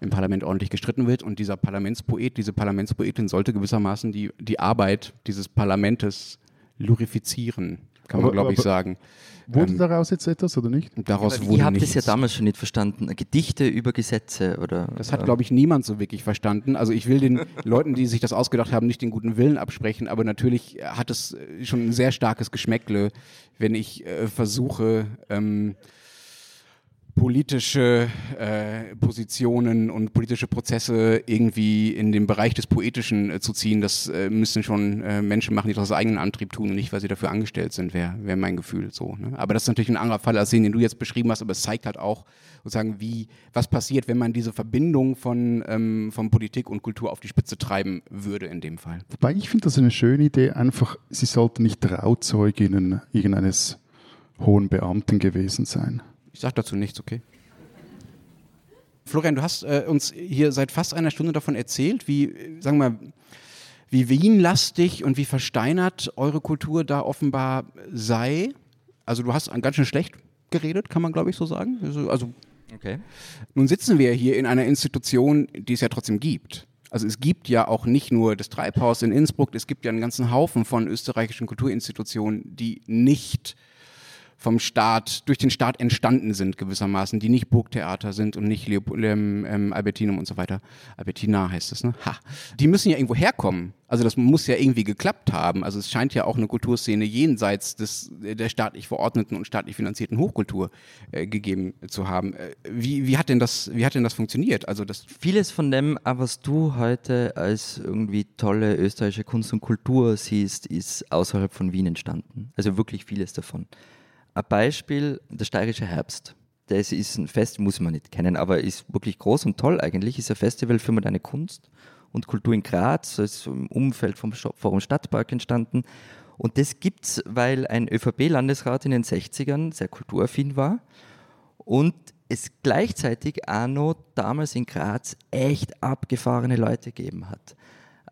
im Parlament ordentlich gestritten wird. Und dieser Parlamentspoet, diese Parlamentspoetin sollte gewissermaßen die, die Arbeit dieses Parlamentes glorifizieren, kann man, glaube ich, sagen. Wurde Ähm, daraus jetzt etwas oder nicht? Daraus Aber wurde ihr habt nichts. das ja damals schon nicht verstanden. Gedichte über Gesetze oder. Das hat, glaube ich, niemand so wirklich verstanden. Also ich will den Leuten, die sich das ausgedacht haben, nicht den guten Willen absprechen, aber natürlich hat es äh, schon ein sehr starkes Geschmäckle, wenn ich äh, versuche, ähm, politische äh, Positionen und politische Prozesse irgendwie in den Bereich des Poetischen äh, zu ziehen. Das äh, müssen schon äh, Menschen machen, die das aus eigenem Antrieb tun und nicht, weil sie dafür angestellt sind, wäre wär mein Gefühl so. Ne? Aber das ist natürlich ein anderer Fall als den, den du jetzt beschrieben hast, aber es zeigt halt auch sozusagen, wie, was passiert, wenn man diese Verbindung von, ähm, von Politik und Kultur auf die Spitze treiben würde in dem Fall. Wobei ich finde das eine schöne Idee, einfach, sie sollten nicht Trauzeuginnen irgendeines hohen Beamten gewesen sein. Ich sage dazu nichts, okay? Florian, du hast äh, uns hier seit fast einer Stunde davon erzählt, wie, äh, sagen wir mal, wie Wien-lastig und wie versteinert eure Kultur da offenbar sei. Also du hast ganz schön schlecht geredet, kann man glaube ich so sagen. Also, also Okay. nun sitzen wir hier in einer Institution, die es ja trotzdem gibt. Also es gibt ja auch nicht nur das Treibhaus in Innsbruck, es gibt ja einen ganzen Haufen von österreichischen Kulturinstitutionen, die nicht vom Staat, durch den Staat entstanden sind gewissermaßen, die nicht Burgtheater sind und nicht Leop ähm, ähm, Albertinum und so weiter. Albertina heißt es, ne? Ha. Die müssen ja irgendwo herkommen. Also das muss ja irgendwie geklappt haben. Also es scheint ja auch eine Kulturszene jenseits des, der staatlich verordneten und staatlich finanzierten Hochkultur äh, gegeben zu haben. Äh, wie, wie, hat denn das, wie hat denn das funktioniert? Also das Vieles von dem, äh, was du heute als irgendwie tolle österreichische Kunst und Kultur siehst, ist außerhalb von Wien entstanden. Also wirklich vieles davon. Ein Beispiel, der steirische Herbst. Das ist ein Fest, muss man nicht kennen, aber ist wirklich groß und toll eigentlich. Ist ein Festival für moderne Kunst und Kultur in Graz, ist im Umfeld vom Forum Stadtpark entstanden. Und das gibt es, weil ein ÖVP-Landesrat in den 60ern sehr kulturaffin war und es gleichzeitig auch noch damals in Graz echt abgefahrene Leute gegeben hat.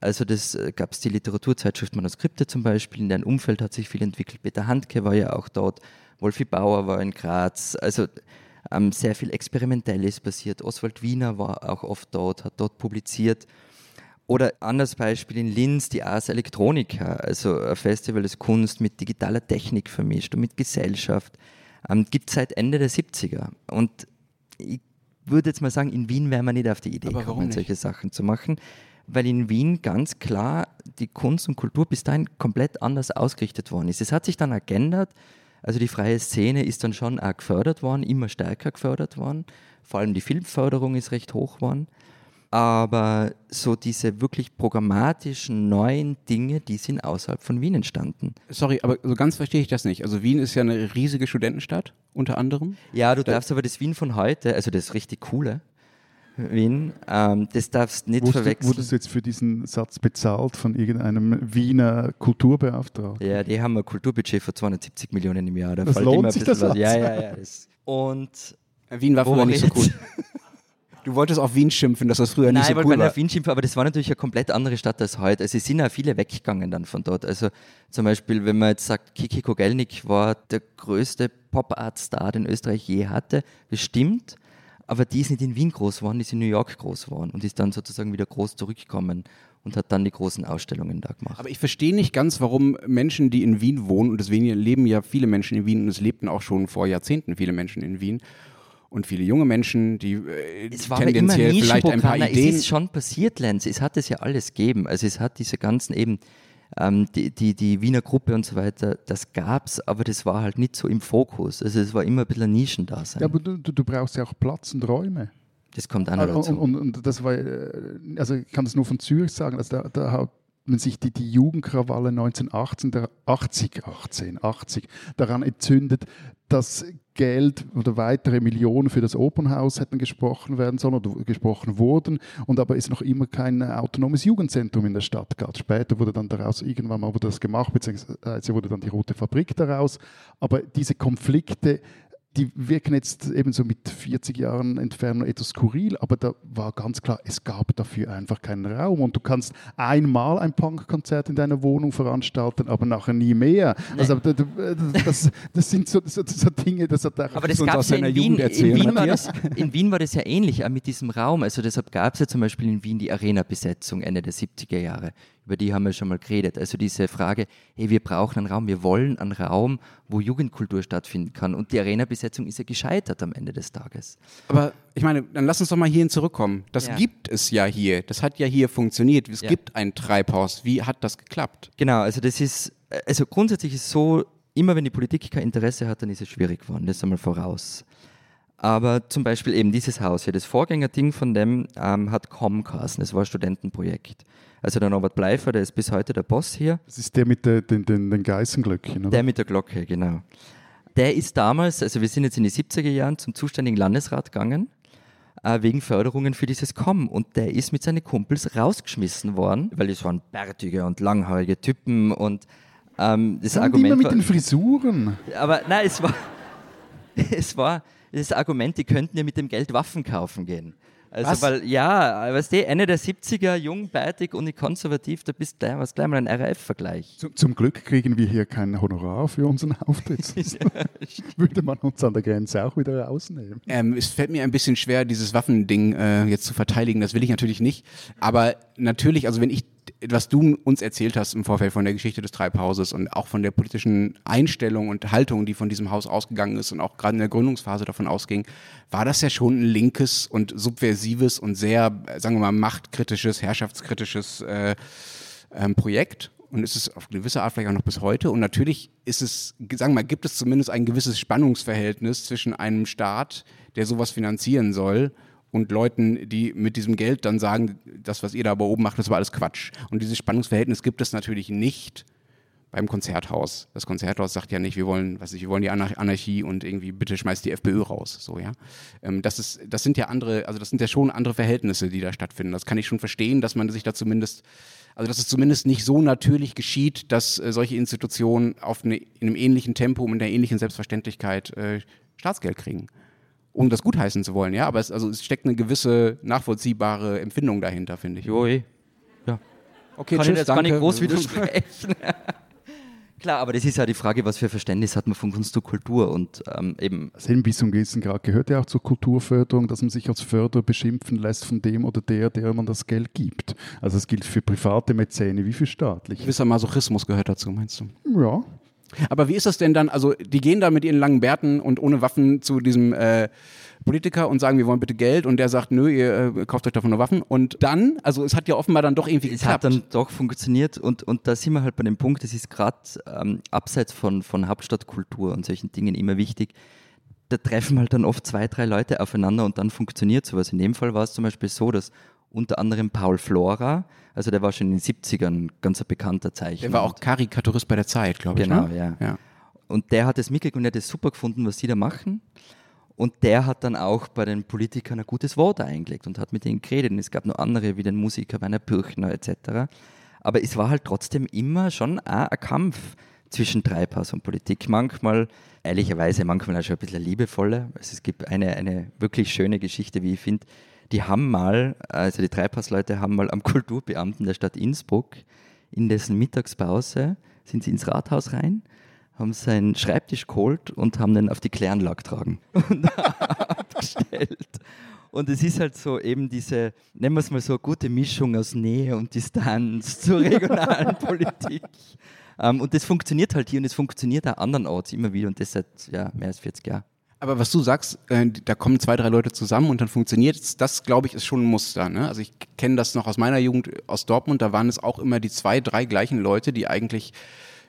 Also das äh, gab es die Literaturzeitschrift Manuskripte zum Beispiel, in deren Umfeld hat sich viel entwickelt. Peter Handke war ja auch dort, Wolfi Bauer war in Graz. Also ähm, sehr viel Experimentelles passiert. Oswald Wiener war auch oft dort, hat dort publiziert. Oder anderes Beispiel in Linz, die Ars Electronica, also ein Festival des Kunst mit digitaler Technik vermischt und mit Gesellschaft. Ähm, gibt es seit Ende der 70er. Und ich würde jetzt mal sagen, in Wien wäre man nicht auf die Idee Aber gekommen, solche Sachen zu machen, weil in Wien ganz klar die Kunst und Kultur bis dahin komplett anders ausgerichtet worden ist. Es hat sich dann geändert. Also die freie Szene ist dann schon auch gefördert worden, immer stärker gefördert worden. Vor allem die Filmförderung ist recht hoch worden. Aber so diese wirklich programmatischen neuen Dinge, die sind außerhalb von Wien entstanden. Sorry, aber so ganz verstehe ich das nicht. Also Wien ist ja eine riesige Studentenstadt, unter anderem. Ja, du darfst aber das Wien von heute, also das richtig coole Wien, ähm, das darfst nicht Wurdest, du- verwechseln. wurdest du jetzt für diesen Satz bezahlt von irgendeinem Wiener Kulturbeauftragten? Ja, die haben ein Kulturbudget von 270 Millionen im Jahr. Da Das lohnt sich, das was. Ja, ja, ja. Das. Und Wien war Wo früher war nicht so ich cool. Du wolltest auf Wien schimpfen, dass das früher Nein, nicht ich so wollte cool gar nicht war. auf Wien schimpfen, aber das war natürlich eine komplett andere Stadt als heute. Also es sind auch viele weggegangen dann von dort. Also zum Beispiel, wenn man jetzt sagt, Kiki Kogelnik war der größte Pop-Art-Star, den Österreich je hatte, das stimmt, aber die ist nicht in Wien groß geworden, die ist in New York groß geworden und ist dann sozusagen wieder groß zurückgekommen und hat dann die großen Ausstellungen da gemacht. Aber ich verstehe nicht ganz, warum Menschen, die in Wien wohnen, und deswegen leben ja viele Menschen in Wien und es lebten auch schon vor Jahrzehnten viele Menschen in Wien und viele junge Menschen, die äh, tendenziell vielleicht ein paar Nischenprogramm. Es Ideen. ist schon passiert, Lenz. Es hat es ja alles gegeben. Also es hat diese ganzen eben, ähm, die, die, die Wiener Gruppe und so weiter, das gab es, aber das war halt nicht so im Fokus. Also es war immer ein bisschen ein Nischendasein. Ja, aber du, du, du brauchst ja auch Platz und Räume. das kommt auch noch Und, dazu. und, und das war, äh, also ich kann das nur von Zürich sagen, also da, da hat man sich die, die Jugendkrawalle 1918, der 80, 18, 80 daran entzündet, dass Geld oder weitere Millionen für das Opernhaus hätten gesprochen werden sollen oder gesprochen wurden und aber es noch immer kein autonomes Jugendzentrum in der Stadt gab. Später wurde dann daraus, irgendwann mal wurde das gemacht, beziehungsweise wurde dann die Rote Fabrik daraus. Aber diese Konflikte, die wirken jetzt eben so mit 40 Jahren Entfernung etwas skurril, aber da war ganz klar, es gab dafür einfach keinen Raum. Und du kannst einmal ein Punkkonzert in deiner Wohnung veranstalten, aber nachher nie mehr. Also da- da- das, das sind so, so, so Dinge, das hat auch Aber das uns aus ja seiner in Wien. Jugend erzählen, in, Wien war das, in Wien war das ja ähnlich, auch mit diesem Raum. Also deshalb gab es ja zum Beispiel in Wien die Arena-Besetzung Ende der 70er Jahre. Über die haben wir schon mal geredet. Also diese Frage, hey, wir brauchen einen Raum, wir wollen einen Raum, wo Jugendkultur stattfinden kann. Und die Arena-Besetzung ist ja gescheitert am Ende des Tages. Aber ich meine, dann lass uns doch mal hierhin zurückkommen. Das Ja. gibt es ja hier. Das hat ja hier funktioniert. Es Ja. gibt ein Treibhaus. Wie hat das geklappt? Genau, also das ist, also grundsätzlich ist es so, immer wenn die Politik kein Interesse hat, dann ist es schwierig geworden, das einmal voraus. Aber zum Beispiel eben dieses Haus hier, das Vorgängerding von dem ähm, hat Comcast, das war ein Studentenprojekt. Also der Norbert Bleifer, der ist bis heute der Boss hier, Das ist der mit der, den, den, den Geißenglöckchen, oder? der mit der Glocke, genau. Der ist damals, also wir sind jetzt in die 70er Jahren zum zuständigen Landesrat gegangen, äh, wegen Förderungen für dieses Com. Und der ist mit seinen Kumpels rausgeschmissen worden, weil das waren bärtige und langhaarige Typen und ähm, das und Argument immer mit war, den Frisuren. aber nein, es war, es war das Argument, die könnten ja mit dem Geld Waffen kaufen gehen. Also, Was? weil, ja, weißt du, Ende der 70er, jung, beitig und konservativ, da bist du gleich, was gleich mal ein RAF-Vergleich. Zum, zum Glück kriegen wir hier kein Honorar für unseren Auftritt. Sonst würde man uns an der Grenze auch wieder rausnehmen. Ähm, es fällt mir ein bisschen schwer, dieses Waffending äh, jetzt zu verteidigen. Das will ich natürlich nicht. Aber natürlich, also wenn ich, was du uns erzählt hast im Vorfeld von der Geschichte des Treibhauses und auch von der politischen Einstellung und Haltung, die von diesem Haus ausgegangen ist und auch gerade in der Gründungsphase davon ausging, war das ja schon ein linkes und subversives und sehr, sagen wir mal, machtkritisches, herrschaftskritisches äh, ähm, Projekt und ist es auf gewisse Art vielleicht auch noch bis heute. Und natürlich ist es, sagen wir mal, gibt es zumindest ein gewisses Spannungsverhältnis zwischen einem Staat, der sowas finanzieren soll, und Leuten, die mit diesem Geld dann sagen, das, was ihr da oben macht, das war alles Quatsch. Und dieses Spannungsverhältnis gibt es natürlich nicht beim Konzerthaus. Das Konzerthaus sagt ja nicht, wir wollen, was ich, wir wollen die Anarchie und irgendwie bitte schmeißt die FPÖ raus. So, ja. Ähm, das, ist, das sind ja andere, also das sind ja schon andere Verhältnisse, die da stattfinden. Das kann ich schon verstehen, dass man sich da zumindest, also dass es zumindest nicht so natürlich geschieht, dass äh, solche Institutionen auf eine, in einem ähnlichen Tempo und in einer ähnlichen Selbstverständlichkeit äh, Staatsgeld kriegen. Um das gutheißen zu wollen, ja. Aber es, also es steckt eine gewisse nachvollziehbare Empfindung dahinter, finde ich. Jo, eh. Ja. Okay, kann tschüss, ich jetzt danke. gar nicht groß widersprechen. Klar, aber das ist ja die Frage, was für Verständnis hat man von Kunst und Kultur und ähm, eben. Das eben bis zum gewissen Grad gehört ja auch zur Kulturförderung, dass man sich als Förderer beschimpfen lässt von dem oder der, der man das Geld gibt. Also das gilt für private Mäzene wie für staatliche. Gewisser Masochismus gehört dazu, meinst du? Ja. Aber wie ist das denn dann? Also, die gehen da mit ihren langen Bärten und ohne Waffen zu diesem äh, Politiker und sagen, wir wollen bitte Geld und der sagt, nö, ihr äh, kauft euch davon nur Waffen. Und dann, also es hat ja offenbar dann doch irgendwie Es geklappt. hat dann doch funktioniert und, und da sind wir halt bei dem Punkt, das ist gerade ähm, abseits von, von Hauptstadtkultur und solchen Dingen immer wichtig. Da treffen halt dann oft zwei, drei Leute aufeinander und dann funktioniert sowas. In dem Fall war es zum Beispiel so, dass unter anderem Paul Flora, also der war schon in den 70ern ganz ein bekannter Zeichner. der war auch Karikaturist bei der Zeit, glaube ich. Genau, ne? ja. ja. Und der hat es mitgekriegt und er hat es super gefunden, was die da machen. Und der hat dann auch bei den Politikern ein gutes Wort eingelegt und hat mit denen geredet. Und es gab noch andere wie den Musiker Werner Pürchner etc. Aber es war halt trotzdem immer schon auch ein Kampf zwischen Treibhaus und Politik. Manchmal, ehrlicherweise, manchmal auch schon ein bisschen liebevoller. Also es gibt eine, eine wirklich schöne Geschichte, wie ich finde. Die haben mal, also die Treibhausleute haben mal am Kulturbeamten der Stadt Innsbruck in dessen Mittagspause sind sie ins Rathaus rein haben seinen Schreibtisch geholt und haben den auf die Kläranlage getragen und abgestellt. Und es ist halt so eben diese, nennen wir es mal so, gute Mischung aus Nähe und Distanz zur regionalen Politik. Ähm, und das funktioniert halt hier und es funktioniert auch andernorts immer wieder und das seit ja, mehr als 40 Jahren. Aber was du sagst, äh, da kommen zwei, drei Leute zusammen und dann funktioniert es, das glaube ich ist schon ein Muster. Ne? Also ich kenne das noch aus meiner Jugend aus Dortmund, da waren es auch immer die zwei, drei gleichen Leute, die eigentlich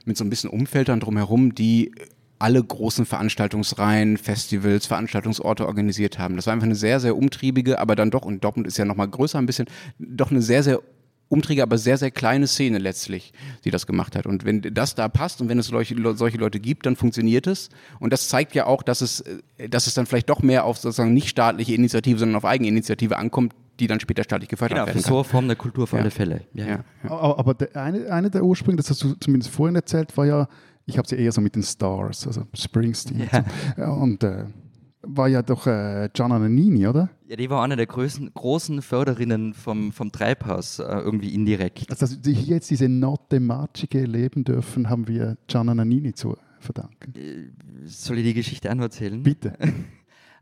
mit so ein bisschen Umfeld dann drumherum, die alle großen Veranstaltungsreihen, Festivals, Veranstaltungsorte organisiert haben. Das war einfach eine sehr, sehr umtriebige, aber dann doch, und Dortmund ist ja nochmal größer ein bisschen, doch eine sehr, sehr umtriebige, aber sehr, sehr kleine Szene letztlich, die das gemacht hat. Und wenn das da passt und wenn es solche, solche Leute gibt, dann funktioniert es. Und das zeigt ja auch, dass es, dass es dann vielleicht doch mehr auf sozusagen nicht staatliche Initiative, sondern auf Eigeninitiative ankommt, die dann später staatlich gefördert Genau, werden so kann. eine Form der Kultur auf Ja. alle Fälle. Ja, Ja, ja. Aber, der, eine, eine der Ursprünge, das hast du zumindest vorhin erzählt, war ja, ich habe sie eher so mit den Stars, also Springsteen. Und, so. Ja, und äh, war ja doch äh, Gianna Nannini, oder? Ja, die war eine der größten, großen Förderinnen vom, vom Treibhaus, äh, irgendwie indirekt. Also, dass wir hier jetzt diese Notte Magiche erleben dürfen, haben wir Gianna Nannini zu verdanken. Soll ich die Geschichte auch noch erzählen? Bitte.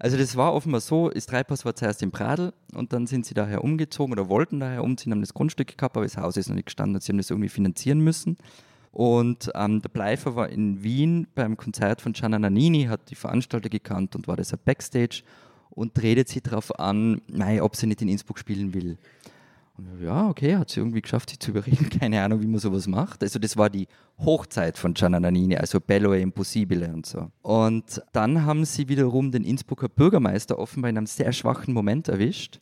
Also das war offenbar so, das Treibhaus war zuerst in Pradl und dann sind sie daher umgezogen oder wollten daher umziehen, haben das Grundstück gehabt, aber das Haus ist noch nicht gestanden und sie haben das irgendwie finanzieren müssen. Und ähm, der Bleifer war in Wien beim Konzert von Gianna Nannini, hat die Veranstalter gekannt und war deshalb Backstage und redet sie darauf an, mei, ob sie nicht in Innsbruck spielen will. Und ja, okay, hat sie irgendwie geschafft, sie zu überreden. Keine Ahnung, wie man sowas macht. Also das war die Hochzeit von Gianna Nannini, also Bello e Impossibile und so. Und dann haben sie wiederum den Innsbrucker Bürgermeister offenbar in einem sehr schwachen Moment erwischt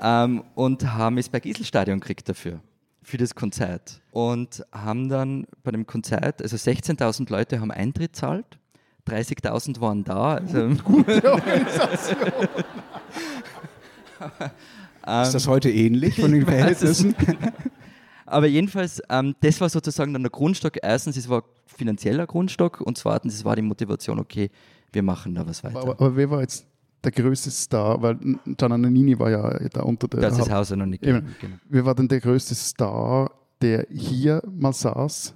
ähm, und haben das Berg-Isel-Stadion gekriegt dafür, für das Konzert. Und haben dann bei dem Konzert, also 16.000 Leute haben Eintritt zahlt, 30.000 waren da. Also, Ist das heute ähnlich von den Verhältnissen? Aber jedenfalls, ähm, das war sozusagen dann der Grundstock. Erstens, es war finanzieller Grundstock und zweitens, es war die Motivation, okay, wir machen da was weiter. Aber, aber wer war jetzt der größte Star? Weil Gianna Nannini war ja da unter der. das ist das Haus ja noch nicht. Genau. Wer war denn der größte Star, der hier mal saß?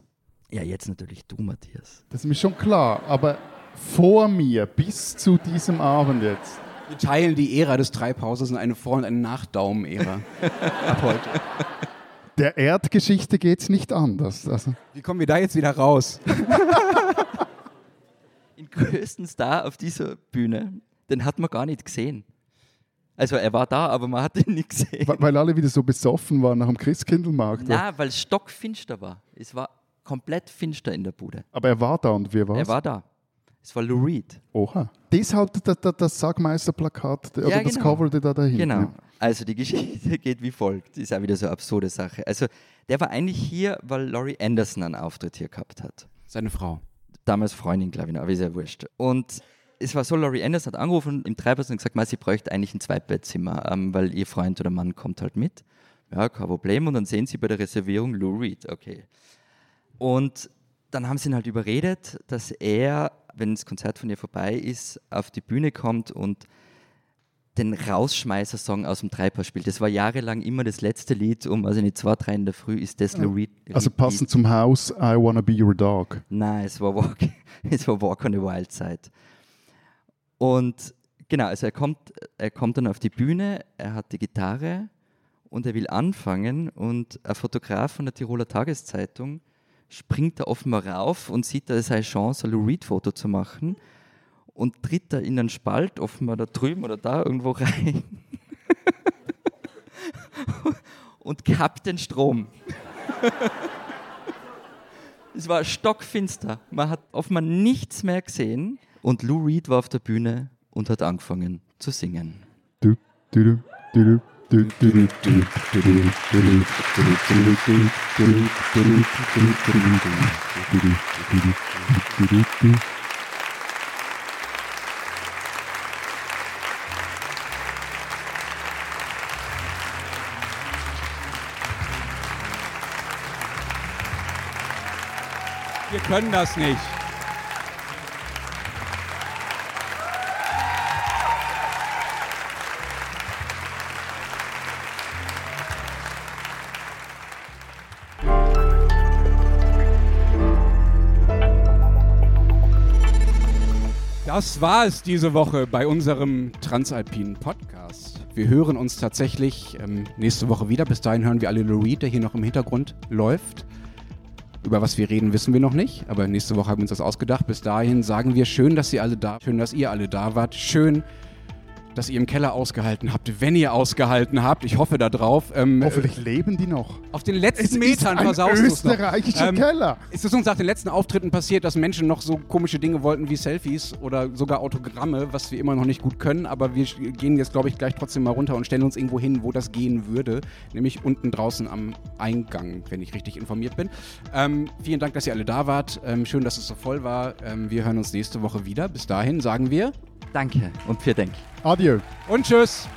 Ja, jetzt natürlich du, Matthias. Das ist mir schon klar, aber vor mir, bis zu diesem Abend jetzt. Wir teilen die Ära des Treibhauses in eine Vor- und eine Nach-Daumen-Ära. Ab heute. Der Erdgeschichte geht es nicht anders. Also, Wie kommen wir da jetzt wieder raus? Den größten Star auf dieser Bühne, den hat man gar nicht gesehen. Also er war da, aber man hat ihn nicht gesehen. weil, alle wieder so besoffen waren nach dem Christkindlmarkt. Na, weil es stockfinster war. Es war komplett finster in der Bude. Aber er war da und wir waren. Er war da. Es war Lou Reed. Oha. Deshalb das, das, das Sagmeister-Plakat oder Ja, das genau. Cover da dahinten. Genau. Also die Geschichte geht wie folgt. Ist auch wieder so eine absurde Sache. Also der war eigentlich hier, weil Laurie Anderson einen Auftritt hier gehabt hat. Seine Frau. Damals Freundin, glaube ich, noch, aber ist ja wurscht. Und es war so, Laurie Anderson hat angerufen im Treibhaus und gesagt, "Ma, sie bräuchte eigentlich ein Zweitbettzimmer, ähm, weil ihr Freund oder Mann kommt halt mit. Ja, kein Problem. Und dann sehen sie bei der Reservierung Lou Reed. Okay. Und dann haben sie ihn halt überredet, dass er, wenn das Konzert von ihr vorbei ist, auf die Bühne kommt und den Rausschmeißer-Song aus dem Treibhaus spielt. Das war jahrelang immer das letzte Lied, um, also nicht zwei, drei in der Früh ist das Lou Reed. Also passend zum Haus I Wanna Be Your Dog. Nein, es war Walk, es war Walk on the Wild Side. Und genau, also er kommt, er kommt dann auf die Bühne, er hat die Gitarre und er will anfangen und ein Fotograf von der Tiroler Tageszeitung springt da offenbar rauf und sieht da seine Chance, ein Lou Reed-Foto zu machen und tritt da in einen Spalt, offenbar da drüben oder da irgendwo rein und kappt den Strom. Es war stockfinster. Man hat offenbar nichts mehr gesehen. Und Lou Reed war auf der Bühne und hat angefangen zu singen. Wir können das nicht. Das war es diese Woche bei unserem Transalpinen Podcast. Wir hören uns tatsächlich ähm, nächste Woche wieder. Bis dahin hören wir alle Reed, der hier noch im Hintergrund läuft. Über was wir reden, wissen wir noch nicht, aber nächste Woche haben wir uns das ausgedacht. Bis dahin sagen wir schön, dass ihr alle da, schön, dass ihr alle da wart, schön, dass ihr im Keller ausgehalten habt, wenn ihr ausgehalten habt. Ich hoffe da drauf. Ähm, Hoffentlich leben die noch. auf den Es letzten ist Metern ein versaust du es noch. österreichischer Ähm, Keller. Ist es uns nach den letzten Auftritten passiert, dass Menschen noch so komische Dinge wollten wie Selfies oder sogar Autogramme, was wir immer noch nicht gut können, aber wir gehen jetzt, glaube ich, gleich trotzdem mal runter und stellen uns irgendwo hin, wo das gehen würde, nämlich unten draußen am Eingang, wenn ich richtig informiert bin. Ähm, vielen Dank, dass ihr alle da wart. Ähm, schön, dass es so voll war. Ähm, wir hören uns nächste Woche wieder. Bis dahin sagen wir Danke und für Denk. Adieu. und tschüss.